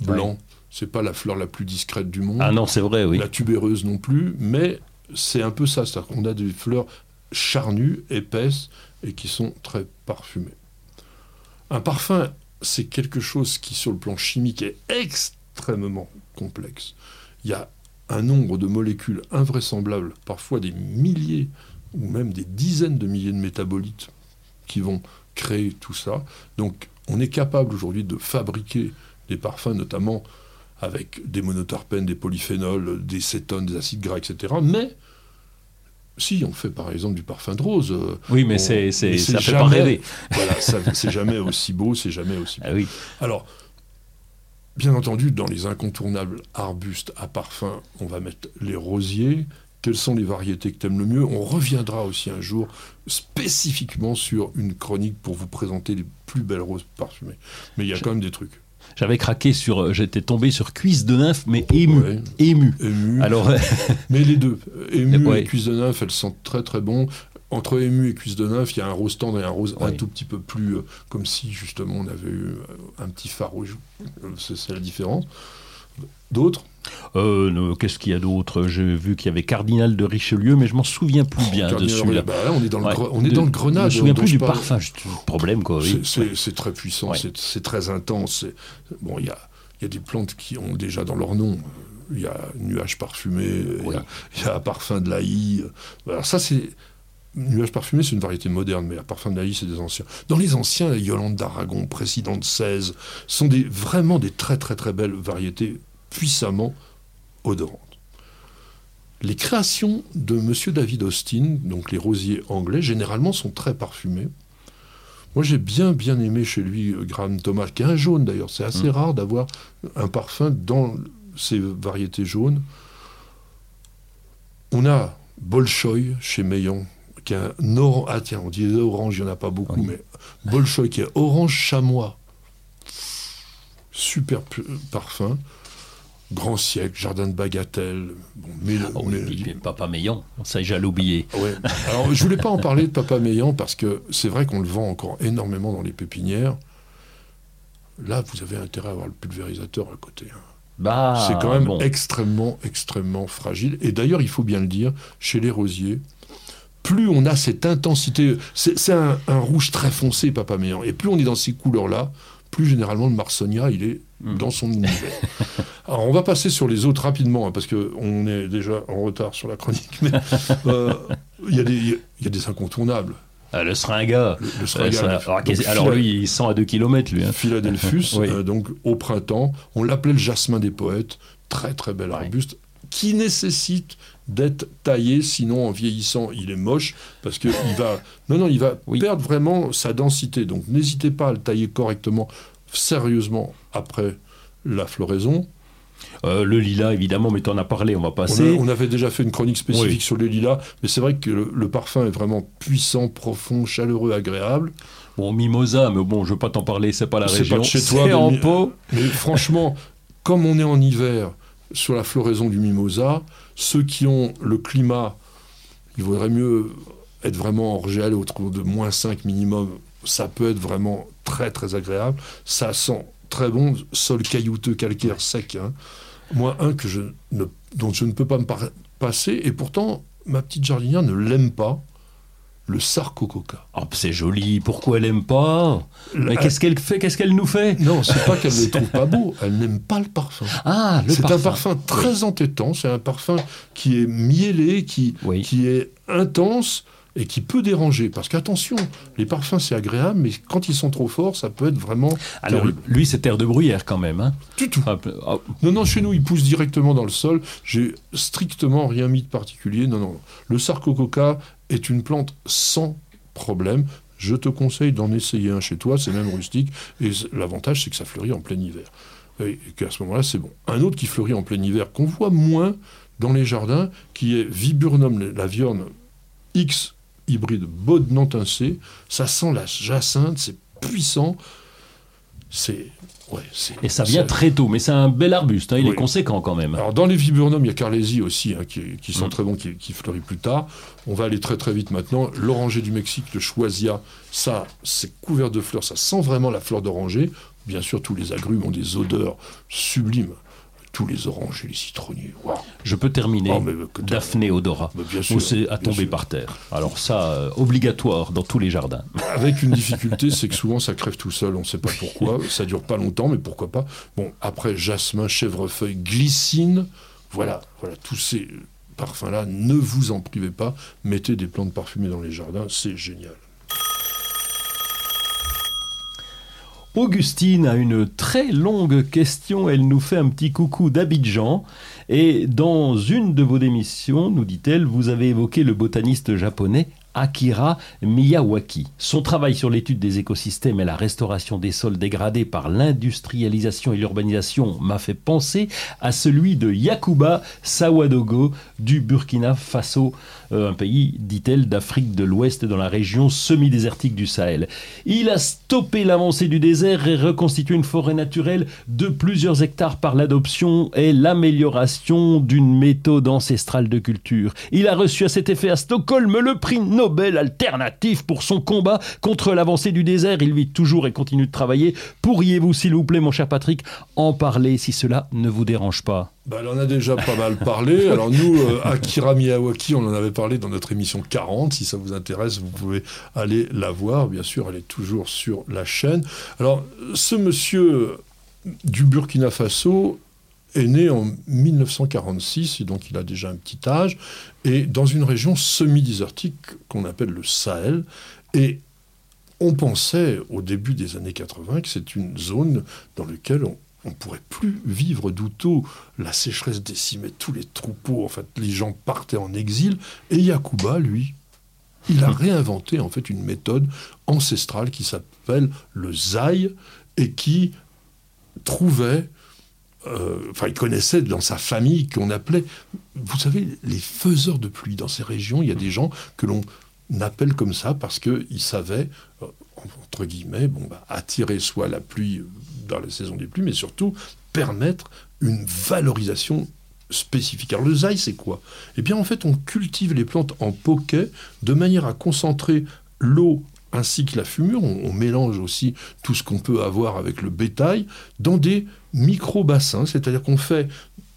blanc. C'est pas la fleur la plus discrète du monde. Ah non, c'est vrai, oui. La tubéreuse non plus, mais c'est un peu ça. C'est-à-dire qu'on a des fleurs charnues, épaisses et qui sont très parfumées. Un parfum, c'est quelque chose qui, sur le plan chimique, est extrêmement complexe. Il y a un nombre de molécules invraisemblables, parfois des milliers ou même des dizaines de milliers de métabolites qui vont créer tout ça. Donc on est capable aujourd'hui de fabriquer des parfums, notamment avec des monoterpènes, des polyphénols, des cétones, des acides gras, etc. Mais si on fait par exemple du parfum de rose. euh, Oui, mais on- c'est, c'est, mais ça fait jamais- pas rêver. <laughs> Voilà, ça- c'est jamais aussi beau, c'est jamais aussi beau. Ah oui. Alors, bien entendu, dans les incontournables arbustes à parfum, on va mettre les rosiers. Quelles sont les variétés que tu aimes le mieux? On reviendra aussi un jour spécifiquement sur une chronique pour vous présenter les plus belles roses parfumées. Mais il y a Je- quand même des trucs. J'avais craqué sur, euh, j'étais tombé sur cuisse de nymphe, mais ému, Ouais. ému. Ému. Alors, <laughs> <laughs> Mais les deux, ému Ouais. et cuisse de nymphe, elles sentent très très bon. Entre ému et cuisse de nymphe, il y a un rose tendre et un rose un tout petit peu plus, euh, comme si justement on avait eu euh, un petit phare rouge. C'est c'est la différence. D'autres euh, qu'est-ce qu'il y a d'autre? J'ai vu qu'il y avait Cardinal de Richelieu, mais je m'en souviens plus bien de Cardinal celui-là. Bah on est dans le, Ouais. on est De- dans le grenade. Je me souviens plus du parle. parfum, problème quoi. Oui. C'est- très puissant, Ouais. c'est- très intense. Bon, il y a, il y a des plantes qui ont déjà dans leur nom. Il y a nuage parfumé, il y y, a parfum de l'ail. Alors ça, c'est... Nuage parfumé, c'est une variété moderne, mais à parfum de l'ail, c'est des anciens. Dans les anciens, la Yolande d'Aragon, Président de 16, sont des, vraiment des très très très belles variétés puissamment odorantes. Les créations de M. David Austin, donc les rosiers anglais, généralement sont très parfumés. Moi, j'ai bien, bien aimé chez lui euh, Graham Thomas, qui est un jaune d'ailleurs. C'est assez Mm. rare d'avoir un parfum dans ces variétés jaunes. On a Bolshoi chez Meillan, qui est un orange. Ah tiens, on dit orange, il n'y en a pas beaucoup, Oui. mais Bolshoi qui est orange chamois. Super parfum. Grand siècle, jardin de bagatelle. Bon, mais, Oh, puis Papa Meillan, ça j'allais oublier. Ouais. Alors, je voulais pas en parler de Papa Meillan parce que c'est vrai qu'on le vend encore énormément dans les pépinières. Là, vous avez intérêt à avoir le pulvérisateur à côté. hein. Bah, c'est quand même bon. extrêmement, extrêmement fragile. Et d'ailleurs, il faut bien le dire, chez les rosiers, plus on a cette intensité, c'est c'est un, un rouge très foncé, Papa Meillan, et plus on est dans ces couleurs-là, plus généralement le Marsonia, il est Mm. dans son univers. <laughs> Alors, on va passer sur les autres rapidement, hein, parce qu'on est déjà en retard sur la chronique, mais <laughs> euh, il y, a des- il y a des incontournables. Ah, le Seringa. Le, le Euh, ça- alors, donc, lui, il sent à 2 km lui. hein. Philadelphus, <laughs> Oui. euh, donc au printemps, on l'appelait le jasmin des poètes, très très bel Ouais. arbuste, qui nécessite d'être taillé, sinon en vieillissant il est moche, parce que il va, non non, il va Oui. perdre vraiment sa densité. Donc n'hésitez pas à le tailler correctement, sérieusement après la floraison. Euh, le lilas, évidemment, mais tu en as parlé, on va On, passer. a- on avait déjà fait une chronique spécifique Oui. sur les lilas, mais c'est vrai que le, le parfum est vraiment puissant, profond, chaleureux, agréable. Bon, Mimosa, mais bon, je veux pas t'en parler, c'est pas la C'est région. de chez toi, C'est mais en pot. Mais franchement, comme on est en hiver sur la floraison du mimosa, ceux qui ont le climat, il vaudrait mieux être vraiment en gel autour de moins 5 minimum. Ça peut être vraiment très très agréable. Ça sent très bon, sol caillouteux, calcaire, sec. hein. Moi, un que je ne, dont je ne peux pas me passer, et pourtant ma petite jardinière ne l'aime pas, le sarcococa. Oh, c'est joli, pourquoi elle aime pas Mais La- qu'est-ce qu'elle fait Qu'est-ce qu'elle nous fait Non, c'est pas qu'elle ne <laughs> le trouve pas beau, elle n'aime pas le parfum. Ah, le C'est un parfum très entêtant, c'est un parfum qui est mielé, qui, Oui. qui est intense et qui peut déranger. Parce qu'attention, les parfums c'est agréable, mais quand ils sont trop forts, ça peut être vraiment Alors, terrible. lui, c'est terre de bruyère quand même. Hein. du tout. Ah, ah, Non, non, chez nous, il pousse directement dans le sol. J'ai strictement rien mis de particulier. Non, non. Le sarcococa est une plante sans problème. Je te conseille d'en essayer un chez toi, c'est même rustique. Et c- l'avantage, c'est que ça fleurit en plein hiver. Et qu'à ce moment-là, c'est bon. Un autre qui fleurit en plein hiver, qu'on voit moins dans les jardins, qui est Viburnum, la viorne X hybride bodnantincé. Ça sent la jacinthe, c'est puissant. C'est. Ouais, et ça vient très tôt, mais c'est un bel arbuste, hein, il Oui. est conséquent quand même. alors dans les viburnums, il y a Carlésie aussi, hein, qui, qui sont Mm. très bons, qui, qui fleurit plus tard. On va aller très très vite maintenant. L'oranger du Mexique, le choisia, ça, c'est couvert de fleurs, ça sent vraiment la fleur d'oranger. Bien sûr, tous les agrumes ont des odeurs sublimes. Tous les oranges et les citronniers. Je peux terminer. Oh, mais, Daphné Odora. Bien Où sûr, c'est à tomber sûr. par terre. Alors ça, euh, obligatoire dans tous les jardins. <laughs> Avec une difficulté, c'est que souvent ça crève tout seul, on ne sait pas pourquoi, ça dure pas longtemps, mais pourquoi pas. Bon, après jasmin, chèvrefeuille, glycine, voilà, voilà, tous ces parfums-là, ne vous en privez pas, mettez des plantes parfumées dans les jardins, c'est génial. Augustine a une très longue question. Elle nous fait un petit coucou d'Abidjan. Et dans une de vos démissions, nous dit-elle, vous avez évoqué le botaniste japonais Akira Miyawaki. Son travail sur l'étude des écosystèmes et la restauration des sols dégradés par l'industrialisation et l'urbanisation m'a fait penser à celui de Yakuba Sawadogo du Burkina Faso, euh, un pays, dit-elle, d'Afrique de l'Ouest dans la région semi-désertique du Sahel. Il a stoppé l'avancée du désert et reconstitué une forêt naturelle de plusieurs hectares par l'adoption et l'amélioration d'une méthode ancestrale de culture. Il a reçu à cet effet à Stockholm le prix Nobel alternatif pour son combat contre l'avancée du désert. Il vit toujours et continue de travailler. Pourriez-vous, s'il vous plaît, mon cher Patrick, en parler si cela ne vous dérange pas? Bah, elle en a déjà pas mal parlé. <laughs> Alors nous, euh, Akira Miyawaki, on en avait parlé dans notre émission 40. Si ça vous intéresse, vous pouvez aller la voir. Bien sûr, elle est toujours sur la chaîne. Alors, ce monsieur du Burkina Faso est né en 1946, et donc il a déjà un petit âge, et dans une région semi-désertique qu'on appelle le Sahel. Et on pensait au début des années 80 que c'est une zone dans laquelle on ne pourrait plus vivre d'outo. La sécheresse décimait tous les troupeaux. En fait, les gens partaient en exil. Et Yakuba, lui, il a réinventé en fait une méthode ancestrale qui s'appelle le zaï et qui trouvait, enfin, il connaissait dans sa famille qu'on appelait, vous savez, les faiseurs de pluie. Dans ces régions, il y a des gens que l'on appelle comme ça parce qu'ils savaient, euh, entre guillemets, bon, bah, attirer soit la pluie dans la saison des pluies, mais surtout permettre une valorisation spécifique. Alors le zaï, c'est quoi? Eh bien, en fait, on cultive les plantes en poquet de manière à concentrer l'eau ainsi que la fumure. On, mélange aussi tout ce qu'on peut avoir avec le bétail dans des micro-bassins, c'est-à-dire qu'on fait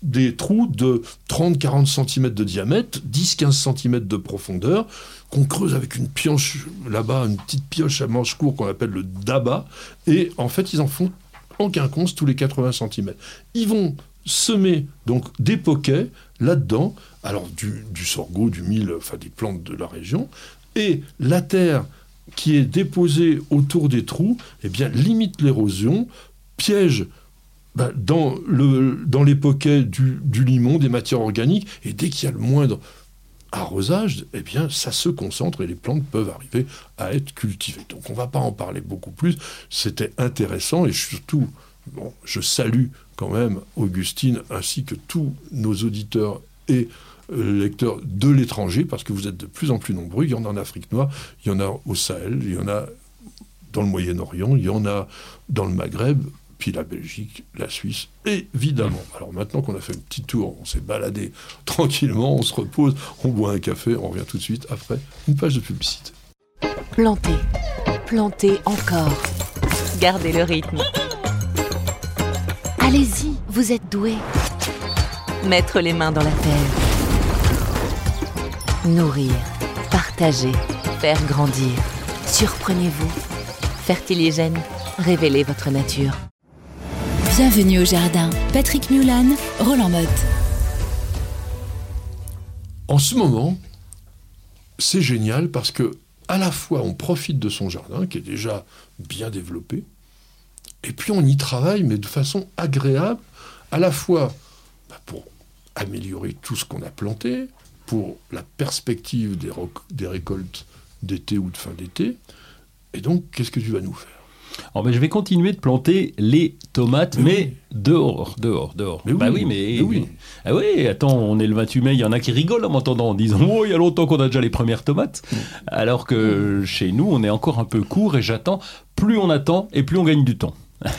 des trous de 30-40 cm de diamètre, 10-15 cm de profondeur, qu'on creuse avec une pioche là-bas, une petite pioche à manche court qu'on appelle le daba, et en fait ils en font en quinconce tous les 80 cm. Ils vont semer donc des poquets là-dedans, alors du, du sorgho, du mil, enfin des plantes de la région, et la terre qui est déposée autour des trous, eh limite l'érosion, piège bah, dans, le, dans les poquets du, limon, des matières organiques, et dès qu'il y a le moindre arrosage, eh ça se concentre et les plantes peuvent arriver à être cultivées. Donc, on ne va pas en parler beaucoup plus. C'était intéressant et surtout, je salue quand même Augustine ainsi que tous nos auditeurs et lecteurs de l'étranger parce que vous êtes de plus en plus nombreux. Il y en a en Afrique noire, il y en a au Sahel, il y en a dans le Moyen-Orient, il y en a dans le Maghreb, puis la Belgique, la Suisse, évidemment. Alors maintenant qu'on a fait un petit tour, on s'est baladé <laughs> tranquillement, on se repose, on boit un café, on revient tout de suite après une page de publicité. Plantez, plantez encore. Gardez le rythme. Allez-y, vous êtes doués. Mettre les mains dans la terre. Nourrir, partager, faire grandir. Surprenez-vous. Fertiligène, révélez votre nature. Bienvenue au jardin. Patrick Mulan, Roland Motte. En ce moment, c'est génial parce que à la fois on profite de son jardin qui est déjà bien développé, et puis on y travaille mais de façon agréable, à la fois bah, pour améliorer tout ce qu'on a planté, pour la perspective des, récoltes d'été ou de fin d'été. Et donc, qu'est-ce que tu vas nous faire? Alors, ben, je vais continuer de planter les tomates, Mais mais, oui. dehors, dehors, dehors. Mais bah oui, oui, mais, mais oui. Ah oui, attends, on est le 28 mai, il y en a qui rigolent en m'entendant en disant Oh, il y a longtemps qu'on a déjà les premières tomates. Alors que chez nous, on est encore un peu court et j'attends. Plus on attend et plus on gagne du temps.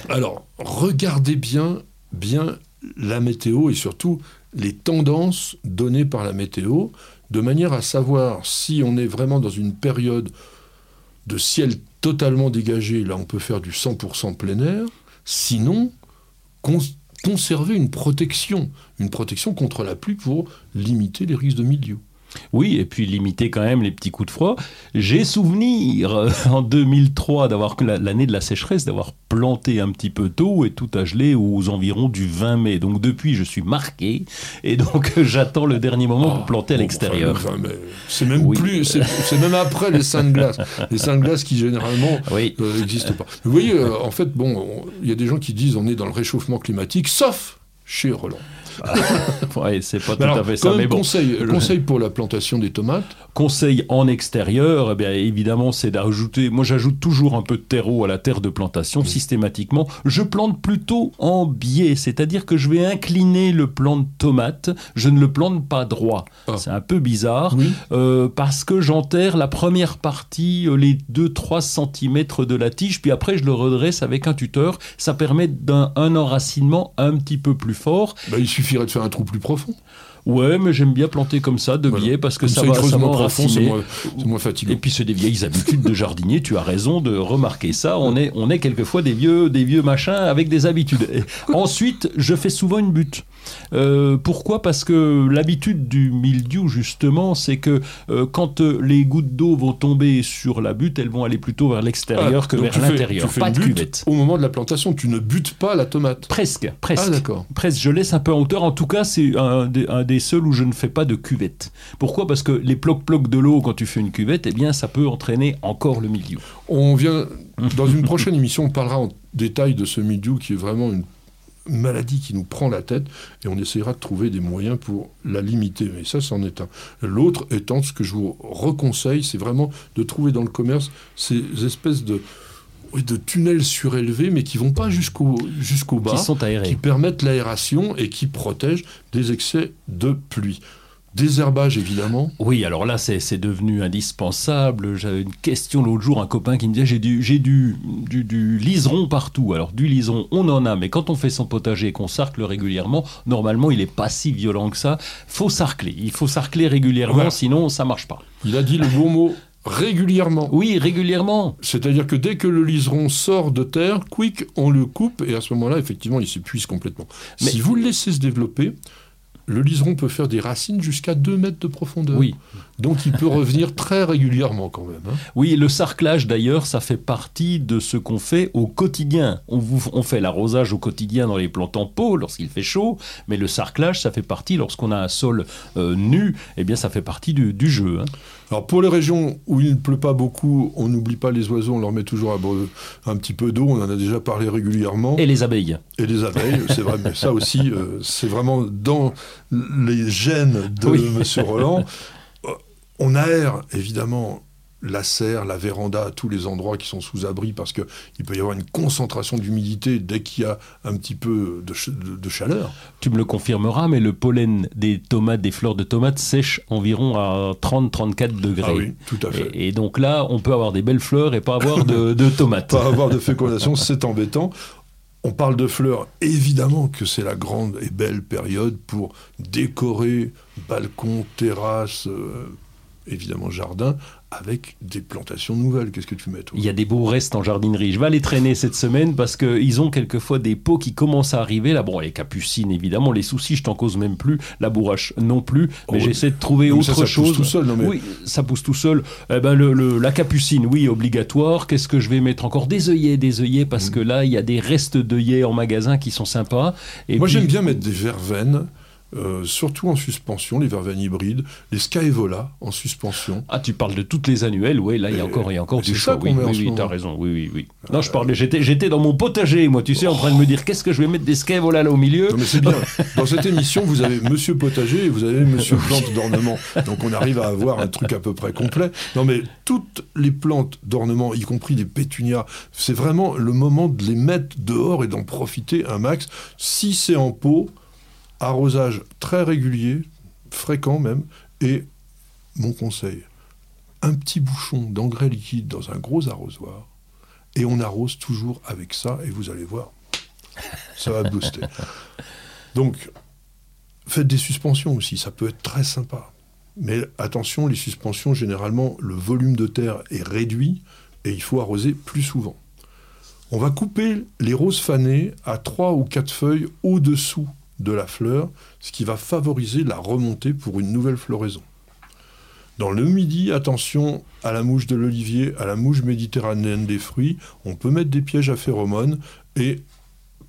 Alors, regardez bien, bien la météo et surtout les tendances données par la météo, de manière à savoir si on est vraiment dans une période de ciel totalement dégagé, là on peut faire du 100% plein air, sinon con- conserver une protection, une protection contre la pluie pour limiter les risques de mildiou. Oui, et puis limiter quand même les petits coups de froid. J'ai souvenir euh, en 2003 d'avoir l'année de la sécheresse, d'avoir planté un petit peu tôt et tout a gelé aux environs du 20 mai. Donc depuis, je suis marqué et donc j'attends le dernier moment pour planter à l'extérieur. c'est même plus, c'est même après les seins de glace, les seins de glace qui généralement <laughs> n'existent pas. Vous voyez, euh, en fait, bon, il y a des gens qui disent on est dans le réchauffement climatique, sauf chez Roland. <laughs> ouais, c'est pas tout à fait ça. Mais bon. conseil, conseil pour la plantation des tomates Conseil en extérieur, eh bien, évidemment, c'est d'ajouter. Moi, j'ajoute toujours un peu de terreau à la terre de plantation, systématiquement. Je plante plutôt en biais, c'est-à-dire que je vais incliner le plant de tomate. Je ne le plante pas droit. Ah. C'est un peu bizarre euh, parce que j'enterre la première partie, euh, les 2-3 cm de la tige, puis après, je le redresse avec un tuteur. Ça permet d'un enracinement un petit peu plus fort. Bah, il suffit suffirait de faire un trou plus profond. Ouais, mais j'aime bien planter comme ça, de biais, parce que ça, va, ça profond, c'est moins, moins, fatigant. Et puis c'est des vieilles habitudes de jardinier, tu as raison de remarquer ça. On est, on est quelquefois des vieux, des vieux machins avec des habitudes. ensuite, je fais souvent une butte. Euh, pourquoi? Parce que l'habitude du mildiou, justement, c'est que euh, quand euh, les gouttes d'eau vont tomber sur la butte, elles vont aller plutôt vers l'extérieur ah, que vers l'intérieur. Pas de cuvette. Au moment de la plantation, tu ne butes pas la tomate. Presque, presque. Ah, d'accord. Presque. Je laisse un peu en hauteur. En tout cas, c'est un, des seuls où je ne fais pas de cuvette. Pourquoi? Parce que les plocs-plocs de l'eau, quand tu fais une cuvette, eh bien, ça peut entraîner encore le mildiou. On vient, <laughs> dans une prochaine émission, on parlera en détail de ce mildiou qui est vraiment une maladie qui nous prend la tête et on essaiera de trouver des moyens pour la limiter. Mais ça, c'en est un. L'autre étant ce que je vous reconseille, c'est vraiment de trouver dans le commerce ces espèces de de tunnels surélevés, mais qui vont pas jusqu'au jusqu'au bas, qui sont aérés, qui permettent l'aération et qui protègent des excès de pluie. Désherbage, évidemment. Oui, alors là, c'est devenu indispensable. J'avais une question l'autre jour, un copain qui me disait j'ai du, du, du, du, liseron partout. Alors, du liseron, on en a, mais quand on fait son potager et qu'on sarcle régulièrement, normalement, il n'est pas si violent que ça. faut sarcler. Il faut sarcler régulièrement, sinon, ça marche pas. Il a dit le bon mot. Régulièrement. Oui, régulièrement. C'est-à-dire que dès que le liseron sort de terre, quick, on le coupe et à ce moment-là, effectivement, il s'épuise complètement. Mais si vous le laissez se développer, le liseron peut faire des racines jusqu'à 2 mètres de profondeur. Oui. Donc il peut revenir très régulièrement quand même. Hein. Oui, le sarclage d'ailleurs, ça fait partie de ce qu'on fait au quotidien. On, on fait l'arrosage au quotidien dans les plantes en pot lorsqu'il fait chaud, mais le sarclage, ça fait partie lorsqu'on a un sol euh, nu, eh bien ça fait partie du, jeu. Hein. Alors pour les régions où il ne pleut pas beaucoup, on n'oublie pas les oiseaux, on leur met toujours un, petit peu d'eau, on en a déjà parlé régulièrement. Et les abeilles. Et les abeilles, c'est vrai, mais ça aussi, euh, c'est vraiment dans les gènes de M. Roland. Euh, on aère évidemment la serre, la véranda, tous les endroits qui sont sous abri parce qu'il peut y avoir une concentration d'humidité dès qu'il y a un petit peu de, chaleur. Tu me le confirmeras, mais le pollen des tomates, des fleurs de tomates sèche environ à 30-34 degrés. Ah oui, tout à fait. Et, donc là, on peut avoir des belles fleurs et pas avoir de, de <laughs> tomates. pas avoir de fécondation, c'est embêtant. On parle de fleurs, évidemment que c'est la grande et belle période pour décorer balcon, terrasse, euh, évidemment jardin, avec des plantations nouvelles. Qu'est-ce que tu mets toi? Il y a des beaux restes en jardinerie. Je vais aller traîner cette semaine parce qu'ils ont quelquefois des pots qui commencent à arriver. Là, bon, les capucines, évidemment, les soucis, je t'en cause même plus. La bourrache, non plus. Mais oh, j'essaie de trouver autre ça, ça chose. Pousse tout seul, non mais... Oui, ça pousse tout seul. Eh ben, le, la capucine, oui, obligatoire. Qu'est-ce que je vais mettre encore? Des œillets, des œillets, parce mm. que là, il y a des restes d'œillets en magasin qui sont sympas. Et Moi, j'aime bien mettre des verveines. Euh, surtout en suspension, les verveines hybrides, les Skyvola en suspension. Ah, tu parles de toutes les annuelles, oui, là il y a encore, il y a encore du choix. Oui, oui, tu as raison, oui, oui, oui. Non, je parlais, j'étais, j'étais dans mon potager, moi, tu sais, en train de me dire qu'est-ce que je vais mettre des Skyvola là au milieu? Non, mais c'est bien. Dans cette émission, vous avez Monsieur Potager et vous avez Monsieur Plante d'ornement. Donc on arrive à avoir un truc à peu près complet. Non, mais toutes les plantes d'ornement, y compris des pétunias, c'est vraiment le moment de les mettre dehors et d'en profiter un max. Si c'est en pot, arrosage très régulier, fréquent même, et mon conseil, un petit bouchon d'engrais liquide dans un gros arrosoir, et on arrose toujours avec ça, et vous allez voir, ça va booster. Donc, faites des suspensions aussi, ça peut être très sympa. Mais attention, les suspensions, généralement, le volume de terre est réduit et il faut arroser plus souvent. On va couper les roses fanées à trois ou quatre feuilles au-dessous de la fleur, ce qui va favoriser la remontée pour une nouvelle floraison. Dans le midi, attention à la mouche de l'olivier, à la mouche méditerranéenne des fruits. On peut mettre des pièges à phéromones et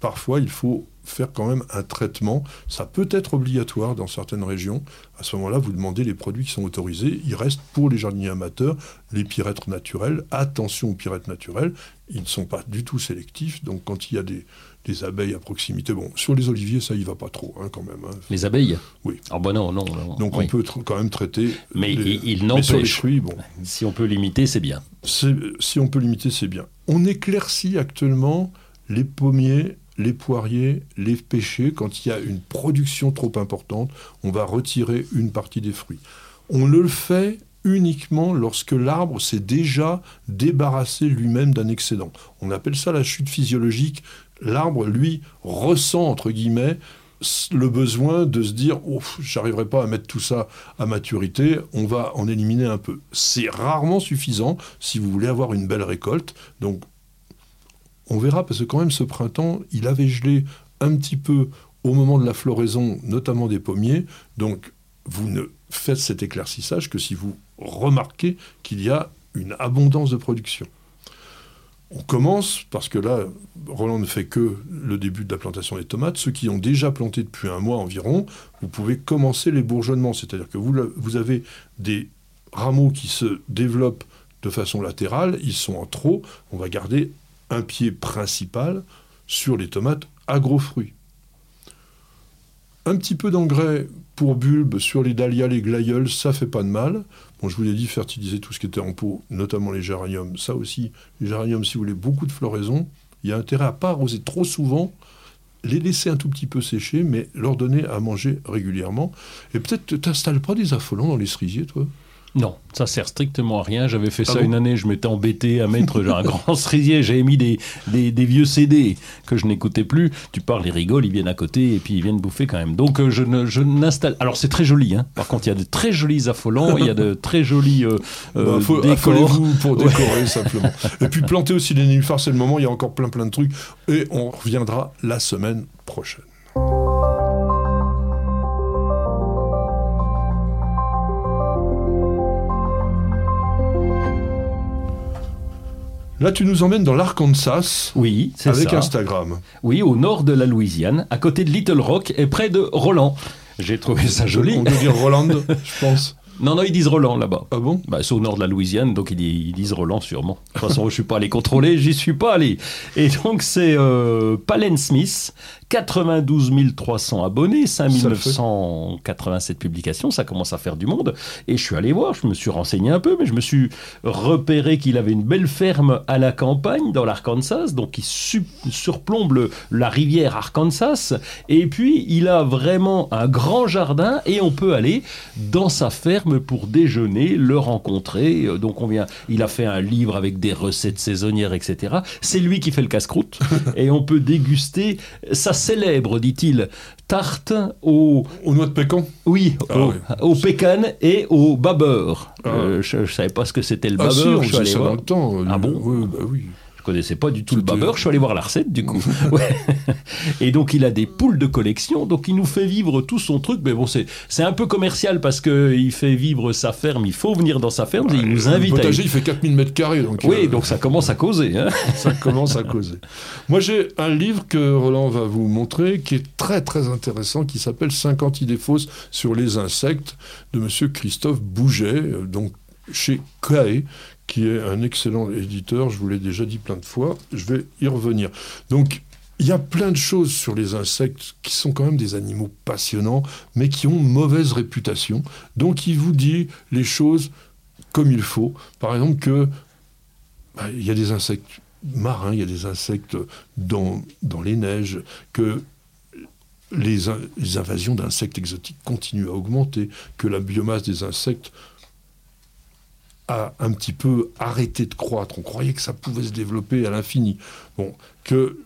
parfois il faut faire quand même un traitement. Ça peut être obligatoire dans certaines régions. À ce moment-là, vous demandez les produits qui sont autorisés. Il reste pour les jardiniers amateurs les pyrètres naturels. Attention aux pyrètres naturels. Ils ne sont pas du tout sélectifs. Donc quand il y a des, des abeilles à proximité, bon, sur les oliviers, ça y va pas trop hein, quand même. hein. Les abeilles Oui. Ah bah non, non. non. Donc Oui. on peut quand même traiter. Mais les- il- les n'empêche. fruits, bon. Si on peut limiter, c'est bien. Si on peut limiter, c'est bien. On éclaircit actuellement les pommiers, les poiriers, les pêchers. Quand il y a une production trop importante, on va retirer une partie des fruits. On le fait uniquement lorsque l'arbre s'est déjà débarrassé lui-même d'un excédent. On appelle ça la chute physiologique. L'arbre, lui, ressent, entre guillemets, le besoin de se dire j'arriverai pas à mettre tout ça à maturité, on va en éliminer un peu. C'est rarement suffisant si vous voulez avoir une belle récolte. Donc on verra parce que quand même ce printemps, il avait gelé un petit peu au moment de la floraison, notamment des pommiers. Donc vous ne faites cet éclaircissage que si vous remarquez qu'il y a une abondance de production. On commence, parce que là, Roland ne fait que le début de la plantation des tomates. Ceux qui ont déjà planté depuis un mois environ, vous pouvez commencer les bourgeonnements. C'est-à-dire que vous, avez des rameaux qui se développent de façon latérale, ils sont en trop. On va garder un pied principal sur les tomates à gros fruits. Un petit peu d'engrais pour bulbes sur les dahlias, les glaïeuls, ça fait pas de mal. Bon, je vous l'ai dit, fertiliser tout ce qui était en pot, notamment les géraniums. Ça aussi, les géraniums, si vous voulez beaucoup de floraison, il y a intérêt à pas arroser trop souvent, les laisser un tout petit peu sécher, mais leur donner à manger régulièrement. Et peut-être t'installes pas des affolants dans les cerisiers, toi? Non, ça sert strictement à rien. J'avais fait Ah ça bon une année, je m'étais embêté à mettre un <laughs> grand cerisier. J'avais mis des, des, des vieux CD que je n'écoutais plus. Tu parles, ils rigolent, ils viennent à côté et puis ils viennent bouffer quand même. Donc euh, je ne- je n'installe. Alors c'est très joli, hein. Par contre, il y a de très jolis affolants, il y a de très jolis euh, euh, Bah, faut- décors. affolez-vous pour décorer simplement. <laughs> Et puis planter aussi les nénuphars, c'est le moment, il y a encore plein plein de trucs. Et on reviendra la semaine prochaine. Là, tu nous emmènes dans l'Arkansas Oui, c'est avec ça. Instagram. Oui, au nord de la Louisiane, à côté de Little Rock et près de Roland. J'ai trouvé ça joli. On dire Roland, je <laughs> pense. Non, non, ils disent Roland là-bas. Ah bon? Bah, c'est au nord de la Louisiane, donc ils, disent Roland sûrement. De toute façon, je suis pas allé contrôler, j'y suis pas allé. Et donc c'est euh, Palen Smith, 92 300 abonnés, 5 Ça le fait. 987 publications, ça commence à faire du monde. Et je suis allé voir, je me suis renseigné un peu, mais je me suis repéré qu'il avait une belle ferme à la campagne, dans l'Arkansas, donc su- surplombe le- la rivière Arkansas. Et puis il a vraiment un grand jardin et on peut aller dans sa ferme pour déjeuner, le rencontrer. Euh, Donc on vient, il a fait un livre avec des recettes saisonnières, etc. C'est lui qui fait le casse-croûte <laughs> et on peut déguster sa célèbre, dit-il, tarte au, Au noix de pécan oui, Ah au, oui. au pécan et au babeur. Ah. Euh, je, je savais pas ce que c'était le Ah babeur. si, on je suis allé ça voir. dans le temps. Ah bon Oui, bah oui. Je connaissais pas du tout le babeur, je suis allé voir la recette du coup. <laughs> Ouais. Et donc il a des poules de collection, donc il nous fait vivre tout son truc. Mais bon, c'est un peu commercial parce que il fait vivre sa ferme, il faut venir dans sa ferme et il nous Le invite à potager, y- il fait 4000 mètres carrés. Donc, Oui, euh, donc ça commence à causer. hein. <laughs> ça commence à causer. Moi, j'ai un livre que Roland va vous montrer qui est très très intéressant, qui s'appelle 50 idées fausses sur les insectes de Monsieur Christophe Bouget, euh, donc chez CAE, qui est un excellent éditeur. Je vous l'ai déjà dit plein de fois. Je vais y revenir. Donc il y a plein de choses sur les insectes qui sont quand même des animaux passionnants, mais qui ont mauvaise réputation. Donc il vous dit les choses comme il faut. Par exemple que bah, il y a des insectes marins, il y a des insectes dans, dans les neiges, que les, in- les invasions d'insectes exotiques continuent à augmenter, que la biomasse des insectes a un petit peu arrêté de croître. On croyait que ça pouvait se développer à l'infini. Bon, que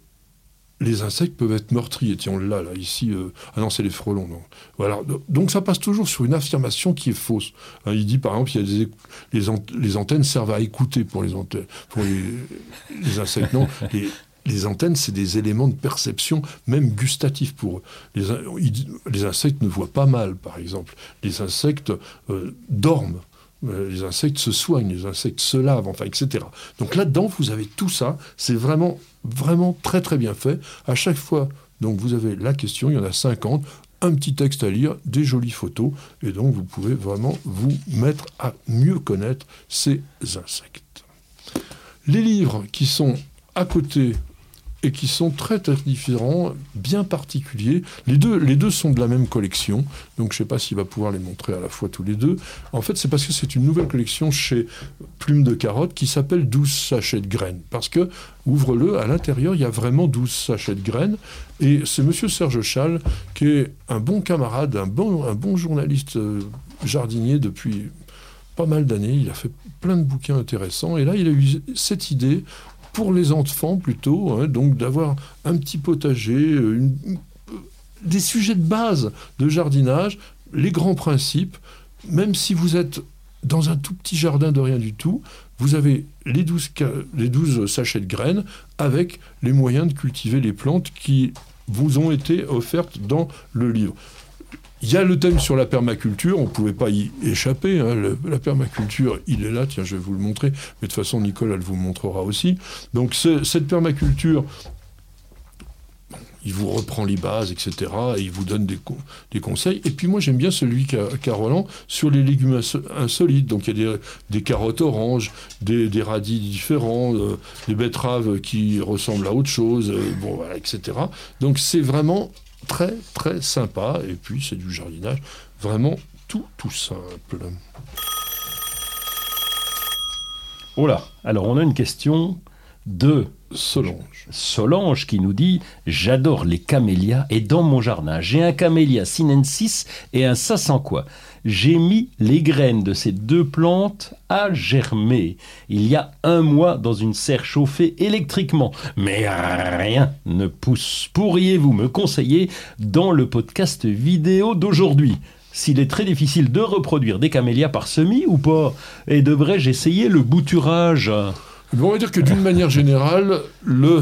les insectes peuvent être meurtriers. Tiens, on l'a là, ici. euh, ah non, c'est les frelons. Non. Voilà. Donc ça passe toujours sur une affirmation qui est fausse. Hein, il dit par exemple, il y a des, les, les antennes servent à écouter pour les, antennes, pour les, les insectes. Non, <laughs> les, les antennes, c'est des éléments de perception, même gustatifs pour eux. Les, les insectes ne voient pas mal, par exemple. Les insectes euh, dorment. Euh, Les insectes se soignent, les insectes se lavent, enfin, etc. Donc là-dedans, vous avez tout ça. C'est vraiment, vraiment très, très bien fait. À chaque fois, donc vous avez la question, il y en a 50, un petit texte à lire, des jolies photos, et donc vous pouvez vraiment vous mettre à mieux connaître ces insectes. Les livres qui sont à côté et qui sont très très différents, bien particuliers. Les deux, les deux sont de la même collection, donc je ne sais pas s'il va pouvoir les montrer à la fois tous les deux. En fait, c'est parce que c'est une nouvelle collection chez Plume de Carotte qui s'appelle 12 sachets de graines. Parce que, ouvre-le, à l'intérieur, il y a vraiment 12 sachets de graines. Et c'est Monsieur Serge Schall, qui est un bon camarade, un bon, un bon journaliste euh, jardinier depuis pas mal d'années. Il a fait plein de bouquins intéressants. Et là, il a eu cette idée pour les enfants plutôt, hein, donc d'avoir un petit potager, euh, des sujets de base de jardinage, les grands principes, même si vous êtes dans un tout petit jardin de rien du tout, vous avez les 12, ca- les 12 sachets de graines avec les moyens de cultiver les plantes qui vous ont été offertes dans le livre. Il y a le thème sur la permaculture, on ne pouvait pas y échapper. hein. La permaculture, il est là, tiens, je vais vous le montrer. Mais de toute façon, Nicole, elle vous montrera aussi. Donc, ce- cette permaculture, il vous reprend les bases, etc. Et il vous donne des, co- des conseils. Et puis, moi, j'aime bien celui qu'a qu'a Roland sur les légumes inso- insolites. Donc, il y a des, carottes oranges, des, radis différents, euh, des betteraves qui ressemblent à autre chose, euh, etc. Donc, c'est vraiment très très sympa et puis c'est du jardinage vraiment tout tout simple. Oh là, alors on a une question de Solange. Solange qui nous dit J'adore les camélias et dans mon jardin, j'ai un camélia sinensis et un quoi? J'ai mis les graines de ces deux plantes à germer il y a un mois dans une serre chauffée électriquement. Mais rien ne pousse. Pourriez-vous me conseiller dans le podcast vidéo d'aujourd'hui? S'il est très difficile de reproduire des camélias par semis ou pas Et devrais-je essayer le bouturage? On va dire que d'une manière générale, le,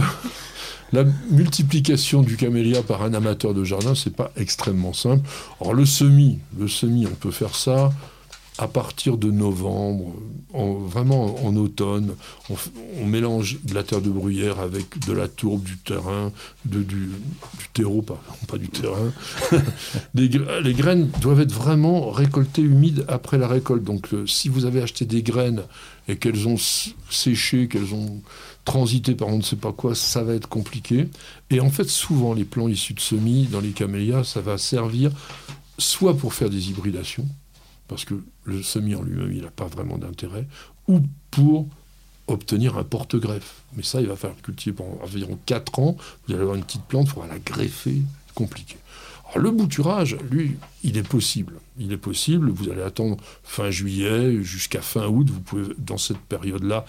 la multiplication du camélia par un amateur de jardin, c'est pas extrêmement simple. Alors le semis, le semis, on peut faire ça à partir de novembre, en- vraiment en automne. On, mélange de la terre de bruyère avec de la tourbe, du terrain, du, terreau, pas, du terrain. <laughs> les, gra- les graines doivent être vraiment récoltées humides après la récolte. Donc euh, si vous avez acheté des graines et qu'elles ont séché, qu'elles ont transité par on ne sait pas quoi, ça va être compliqué. Et en fait, souvent, les plants issus de semis dans les camélias, ça va servir soit pour faire des hybridations, parce que le semis en lui-même, il n'a pas vraiment d'intérêt, ou pour obtenir un porte-greffe. Mais ça, il va falloir cultiver pendant environ 4 ans. Vous allez avoir une petite plante, il faudra la greffer, compliqué. Alors, le bouturage, lui, il est possible. Il est possible, vous allez attendre fin juillet jusqu'à fin août. Vous pouvez, dans cette période-là,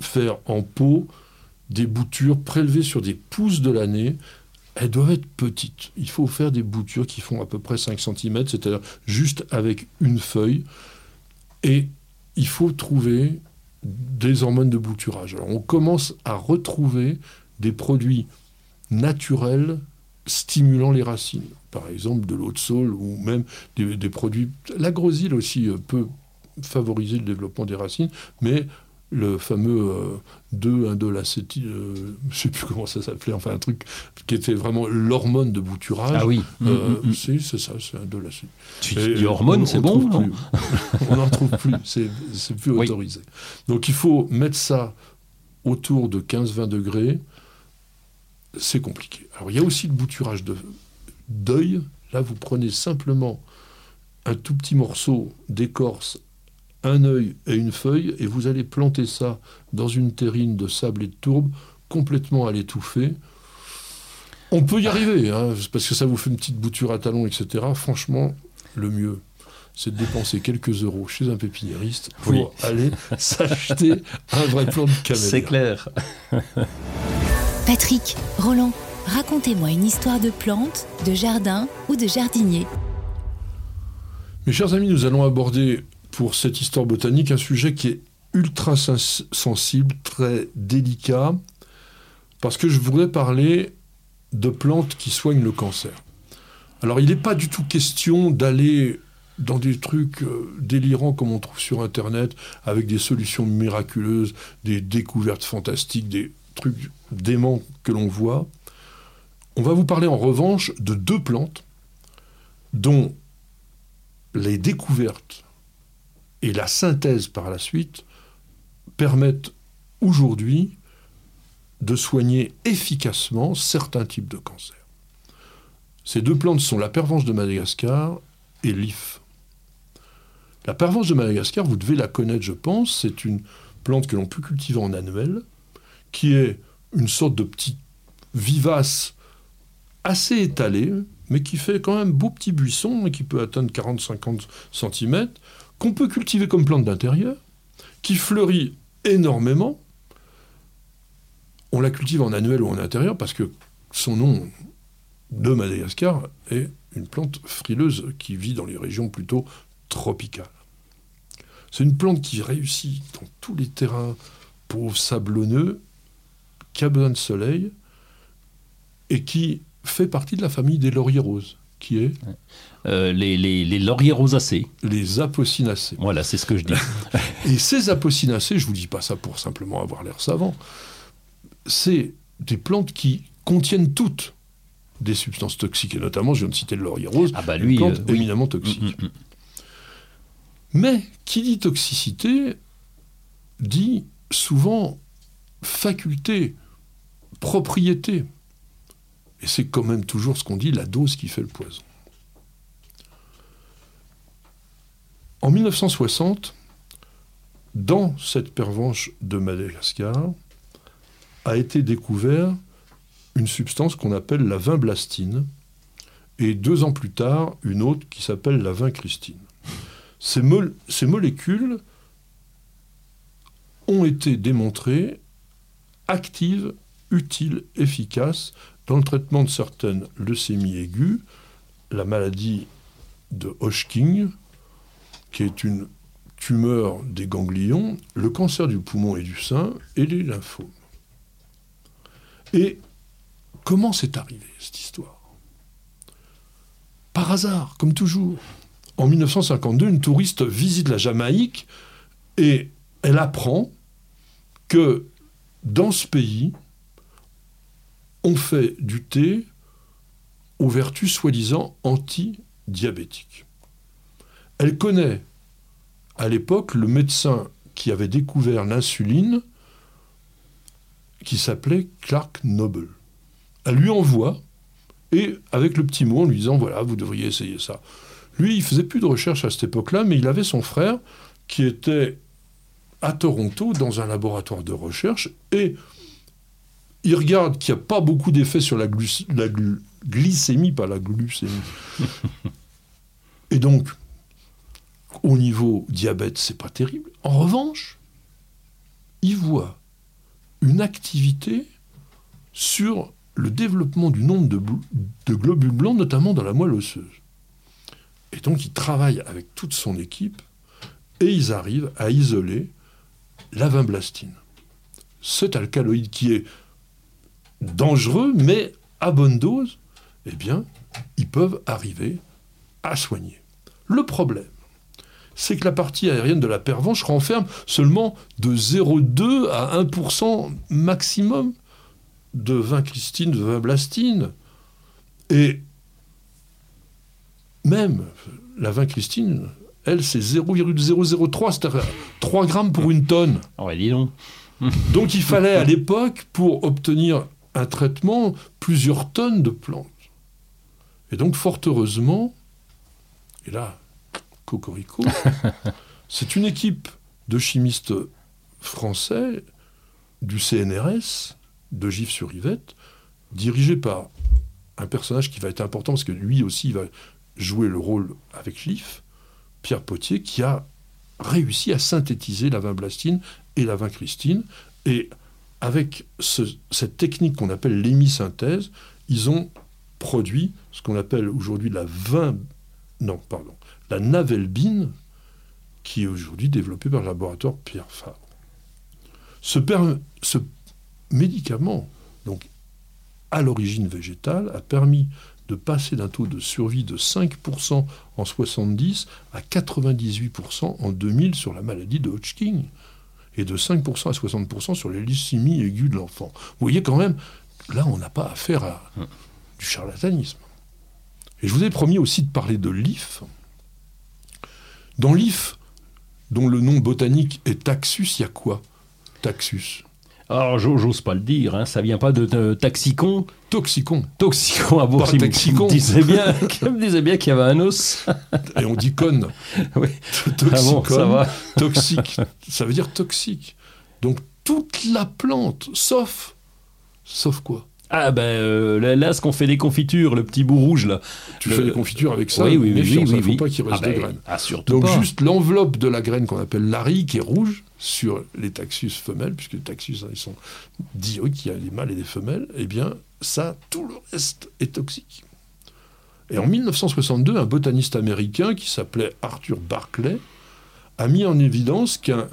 faire en pot des boutures prélevées sur des pousses de l'année. Elles doivent être petites. Il faut faire des boutures qui font à peu près 5 cm, c'est-à-dire juste avec une feuille. Et il faut trouver des hormones de bouturage. Alors on commence à retrouver des produits naturels stimulant les racines. Par exemple de l'eau de saule ou même des, produits... L'agrosile aussi euh, peut favoriser le développement des racines, mais le fameux euh, 2 indolacétyl, euh, je ne sais plus comment ça s'appelait, enfin un truc qui était vraiment l'hormone de bouturage. Ah oui. Euh, Mm, mm, mm. si, c'est ça, c'est indolacétyl. Tu Et dis hormones, on- c'est on bon non plus. On n'en trouve plus, c'est c'est plus Oui. autorisé. Donc il faut mettre ça autour de 15-20 degrés, c'est compliqué. Alors il y a aussi le bouturage de d'œil. Là, vous prenez simplement un tout petit morceau d'écorce, un œil et une feuille, et vous allez planter ça dans une terrine de sable et de tourbe, complètement à l'étouffer. On peut y arriver, hein, parce que ça vous fait une petite bouture à talons, etc. Franchement, le mieux, c'est de dépenser quelques euros chez un pépiniériste pour Oui. aller <laughs> s'acheter un vrai plant de camélia. C'est clair. Patrick, Roland, Racontez-moi une histoire de plante, de jardin ou de jardinier. Mes chers amis, nous allons aborder pour cette histoire botanique un sujet qui est ultra sens- sensible, très délicat, parce que je voudrais parler de plantes qui soignent le cancer. Alors, il n'est pas du tout question d'aller dans des trucs euh, délirants comme on trouve sur Internet, avec des solutions miraculeuses, des découvertes fantastiques, des trucs déments que l'on voit. On va vous parler en revanche de deux plantes dont les découvertes et la synthèse par la suite permettent aujourd'hui de soigner efficacement certains types de cancers. Ces deux plantes sont la pervenche de Madagascar et l'if. La pervenche de Madagascar, vous devez la connaître, je pense. C'est une plante que l'on peut cultiver en annuel, qui est une sorte de petit vivace assez étalé, mais qui fait quand même beau petit buisson et qui peut atteindre 40-50 cm, qu'on peut cultiver comme plante d'intérieur, qui fleurit énormément. On la cultive en annuel ou en intérieur parce que son nom de Madagascar est une plante frileuse qui vit dans les régions plutôt tropicales. C'est une plante qui réussit dans tous les terrains pauvres, sablonneux, qui a besoin de soleil et qui fait partie de la famille des lauriers roses, qui est Euh, les, les, les lauriers rosacés. les apocynacées. Voilà, c'est ce que je dis. <laughs> Et ces apocynacées, je vous dis pas ça pour simplement avoir l'air savant, c'est des plantes qui contiennent toutes des substances toxiques, et notamment, je viens de citer le laurier rose, Ah bah une lui, plante euh, oui. éminemment toxique. Mm, mm, mm. Mais qui dit toxicité dit souvent faculté, propriété. Et c'est quand même toujours ce qu'on dit, la dose qui fait le poison. En 1960, dans cette pervenche de Madagascar, a été découvert une substance qu'on appelle la vinblastine, et deux ans plus tard, une autre qui s'appelle la vincristine. Ces, mol- ces molécules ont été démontrées actives, utiles, efficaces dans le traitement de certaines leucémies aiguës, la maladie de Hodgkin, qui est une tumeur des ganglions, le cancer du poumon et du sein et les lymphomes. Et comment c'est arrivé cette histoire? Par hasard, comme toujours. En 1952, une touriste visite la Jamaïque et elle apprend que dans ce pays, on fait du thé aux vertus soi-disant anti-diabétiques. Elle connaît à l'époque le médecin qui avait découvert l'insuline qui s'appelait Clark Noble. Elle lui envoie, et avec le petit mot en lui disant voilà, vous devriez essayer ça. Lui, il faisait plus de recherche à cette époque-là, mais il avait son frère qui était à Toronto dans un laboratoire de recherche et il regarde qu'il n'y a pas beaucoup d'effet sur la, glu- la glu- glycémie, pas la glucémie. <laughs> et donc, au niveau diabète, c'est pas terrible. En revanche, il voit une activité sur le développement du nombre de, bl- de globules blancs, notamment dans la moelle osseuse. Et donc, il travaille avec toute son équipe et ils arrivent à isoler la vinblastine. Cet alcaloïde qui est dangereux, mais à bonne dose, eh bien, ils peuvent arriver à soigner. Le problème, c'est que la partie aérienne de la pervenche renferme seulement de 0,2 à 1% maximum de vincristine, de vinblastine. Et même la vincristine, elle, c'est 0,003, c'est-à-dire 3 grammes pour une tonne. Ouais, dis donc. Donc il fallait à l'époque, pour obtenir un traitement, plusieurs tonnes de plantes. Et donc fort heureusement, et là, cocorico, <laughs> c'est une équipe de chimistes français du CNRS, de Gif-sur-Yvette, dirigée par un personnage qui va être important parce que lui aussi va jouer le rôle avec Gif, Pierre Potier, qui a réussi à synthétiser la vinblastine et la vincristine. Et avec ce- cette technique qu'on appelle l'hémisynthèse, ils ont produit ce qu'on appelle aujourd'hui la vin... Non, pardon. La navelbine, qui est aujourd'hui développée par le laboratoire Pierre Fabre. Ce, ce médicament, donc à l'origine végétale, a permis de passer d'un taux de survie de 5% en 70 à 98% en 2000 sur la maladie de Hodgkin et de 5% à 60% sur les leucémies aiguës de l'enfant. Vous voyez quand même, là, on n'a pas affaire à du charlatanisme. Et je vous ai promis aussi de parler de l'IF. Dans l'IF, dont le nom botanique est Taxus, il y a quoi Taxus? Alors, j'ose pas le dire, hein, ça vient pas de, Taxicon Toxicon. Toxicon à Bourg. Toxicon. disait bien, <laughs> me disait bien qu'il y avait un os. Et on dit con. <laughs> oui. Toxicon. Ah ça va. Toxique. Ça veut dire toxique. Donc, toute la plante, sauf. Sauf quoi? Ah ben euh, là, ce qu'on fait des confitures, le petit bout rouge là. Tu fais des confitures avec ça, oui, oui, oui, il ne faut pas qu'il reste ah de ben, graines. Ah, surtout Donc pas. juste l'enveloppe de la graine qu'on appelle l'ari, qui est rouge sur les taxus femelles, puisque les taxus hein, ils sont dioïques, il y a des mâles et des femelles, eh bien ça, tout le reste est toxique. Et en 1962, un botaniste américain qui s'appelait Arthur Barclay a mis en évidence qu'une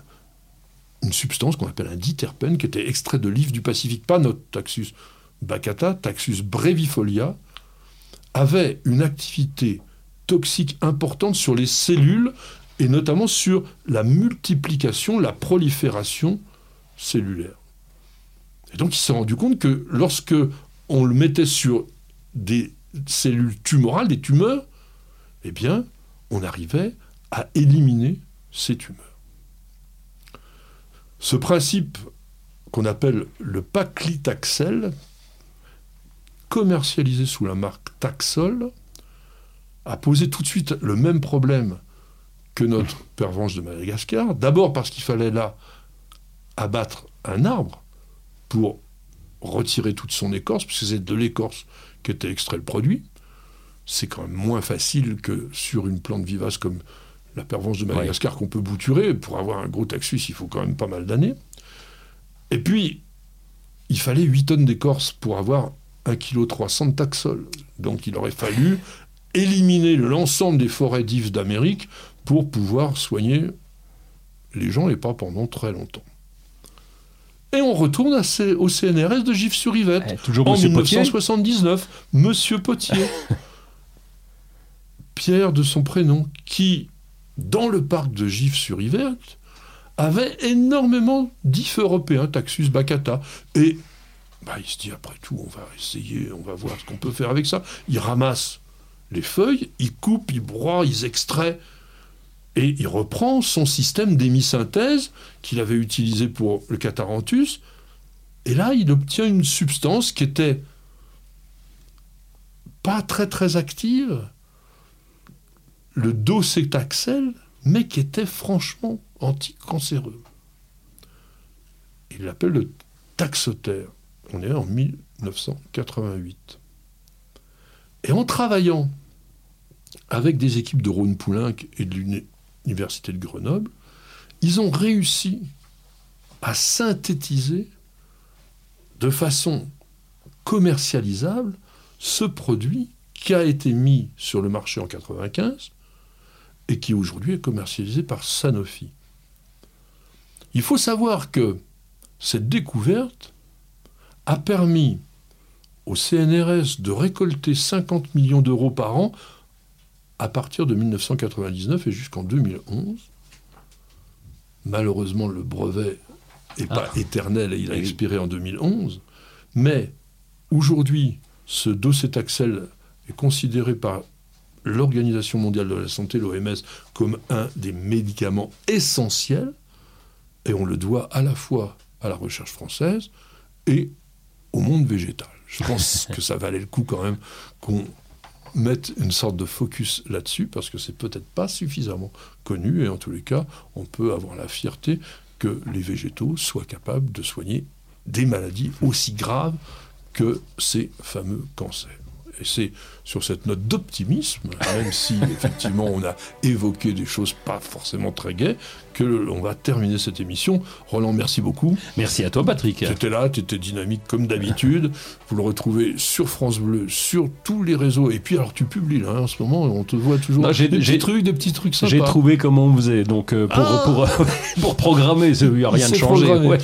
substance qu'on appelle un diterpène, qui était extrait de l'if du Pacifique, pas notre taxus, Bacata, Taxus brevifolia, avait une activité toxique importante sur les cellules et notamment sur la multiplication, la prolifération cellulaire. Et donc il s'est rendu compte que lorsque on le mettait sur des cellules tumorales, des tumeurs, eh bien, on arrivait à éliminer ces tumeurs. Ce principe qu'on appelle le paclitaxel, commercialisé sous la marque Taxol, a posé tout de suite le même problème que notre <laughs> pervenche de Madagascar. D'abord parce qu'il fallait là abattre un arbre pour retirer toute son écorce, puisque c'est de l'écorce qu'était extrait le produit. C'est quand même moins facile que sur une plante vivace comme la pervenche de Madagascar qu'on peut bouturer. Pour avoir un gros taxus, il faut quand même pas mal d'années. Et puis, il fallait 8 tonnes d'écorce pour avoir 1,3 kg de taxol. Donc il aurait fallu éliminer l'ensemble des forêts d'Yves d'Amérique pour pouvoir soigner les gens et pas pendant très longtemps. Et on retourne au CNRS de Gif-sur-Yvette. Eh, toujours en Monsieur 1979, Monsieur Potier. <laughs> Pierre de son prénom, qui, dans le parc de Gif-sur-Yvette, avait énormément d'ifs européens, Taxus baccata. Et bah, il se dit, après tout, on va essayer, on va voir ce qu'on peut faire avec ça. Il ramasse les feuilles, il coupe, il broie, il extrait, et il reprend son système d'hémisynthèse qu'il avait utilisé pour le cataranthus, et là, il obtient une substance qui était pas très très active, le docétaxel, mais qui était franchement anticancéreux. Il l'appelle le taxotère. On est en 1988. Et en travaillant avec des équipes de Rhône-Poulenc et de l'Université de Grenoble, ils ont réussi à synthétiser de façon commercialisable ce produit qui a été mis sur le marché en 1995 et qui aujourd'hui est commercialisé par Sanofi. Il faut savoir que cette découverte a permis au CNRS de récolter 50 millions d'euros par an à partir de 1999 et jusqu'en 2011. Malheureusement, le brevet n'est pas Ah. éternel et il a expiré en 2011. Mais aujourd'hui, ce docétaxel est considéré par l'Organisation mondiale de la santé, l'OMS, comme un des médicaments essentiels. Et on le doit à la fois à la recherche française et au monde végétal. Je pense <laughs> que ça valait le coup quand même qu'on mette une sorte de focus là-dessus, parce que c'est peut-être pas suffisamment connu, et en tous les cas, on peut avoir la fierté que les végétaux soient capables de soigner des maladies aussi graves que ces fameux cancers. Et c'est sur cette note d'optimisme, même si <laughs> effectivement on a évoqué des choses pas forcément très gaies, que l'on va terminer cette émission. Roland, merci beaucoup. Merci à toi, Patrick. Tu étais là, tu étais dynamique comme d'habitude. <laughs> Vous le retrouvez sur France Bleu, sur tous les réseaux. Et puis alors tu publies là, en ce moment, on te voit toujours j'ai- des petits trucs, des petits trucs sympas. J'ai trouvé comment on faisait, donc euh, pour, Ah pour, <laughs> pour programmer, il n'y a rien de changé. programmé. ouais.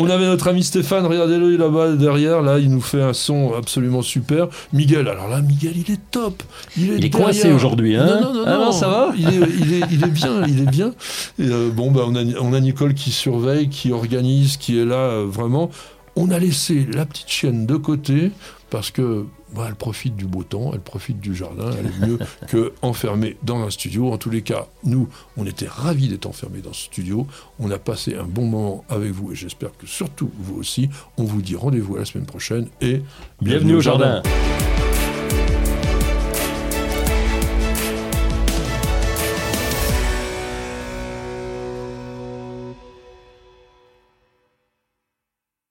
On avait notre ami Stéphane, regardez-le là-bas derrière, là il nous fait un son absolument super. Miguel, alors là Miguel il est top. Il est, Il est coincé aujourd'hui, hein Non, non, non, Ah non, non. ça va il est, il, est, il est bien, il est bien. Et, euh, bon, bah, on, a, on a Nicole qui surveille, qui organise, qui est là euh, vraiment. On a laissé la petite chienne de côté parce que bah, elle profite du beau temps, elle profite du jardin, elle est mieux <laughs> que enfermée dans un studio. En tous les cas, nous, on était ravis d'être enfermés dans ce studio. On a passé un bon moment avec vous et j'espère que surtout vous aussi. On vous dit rendez-vous à la semaine prochaine et Bienvenue au jardin.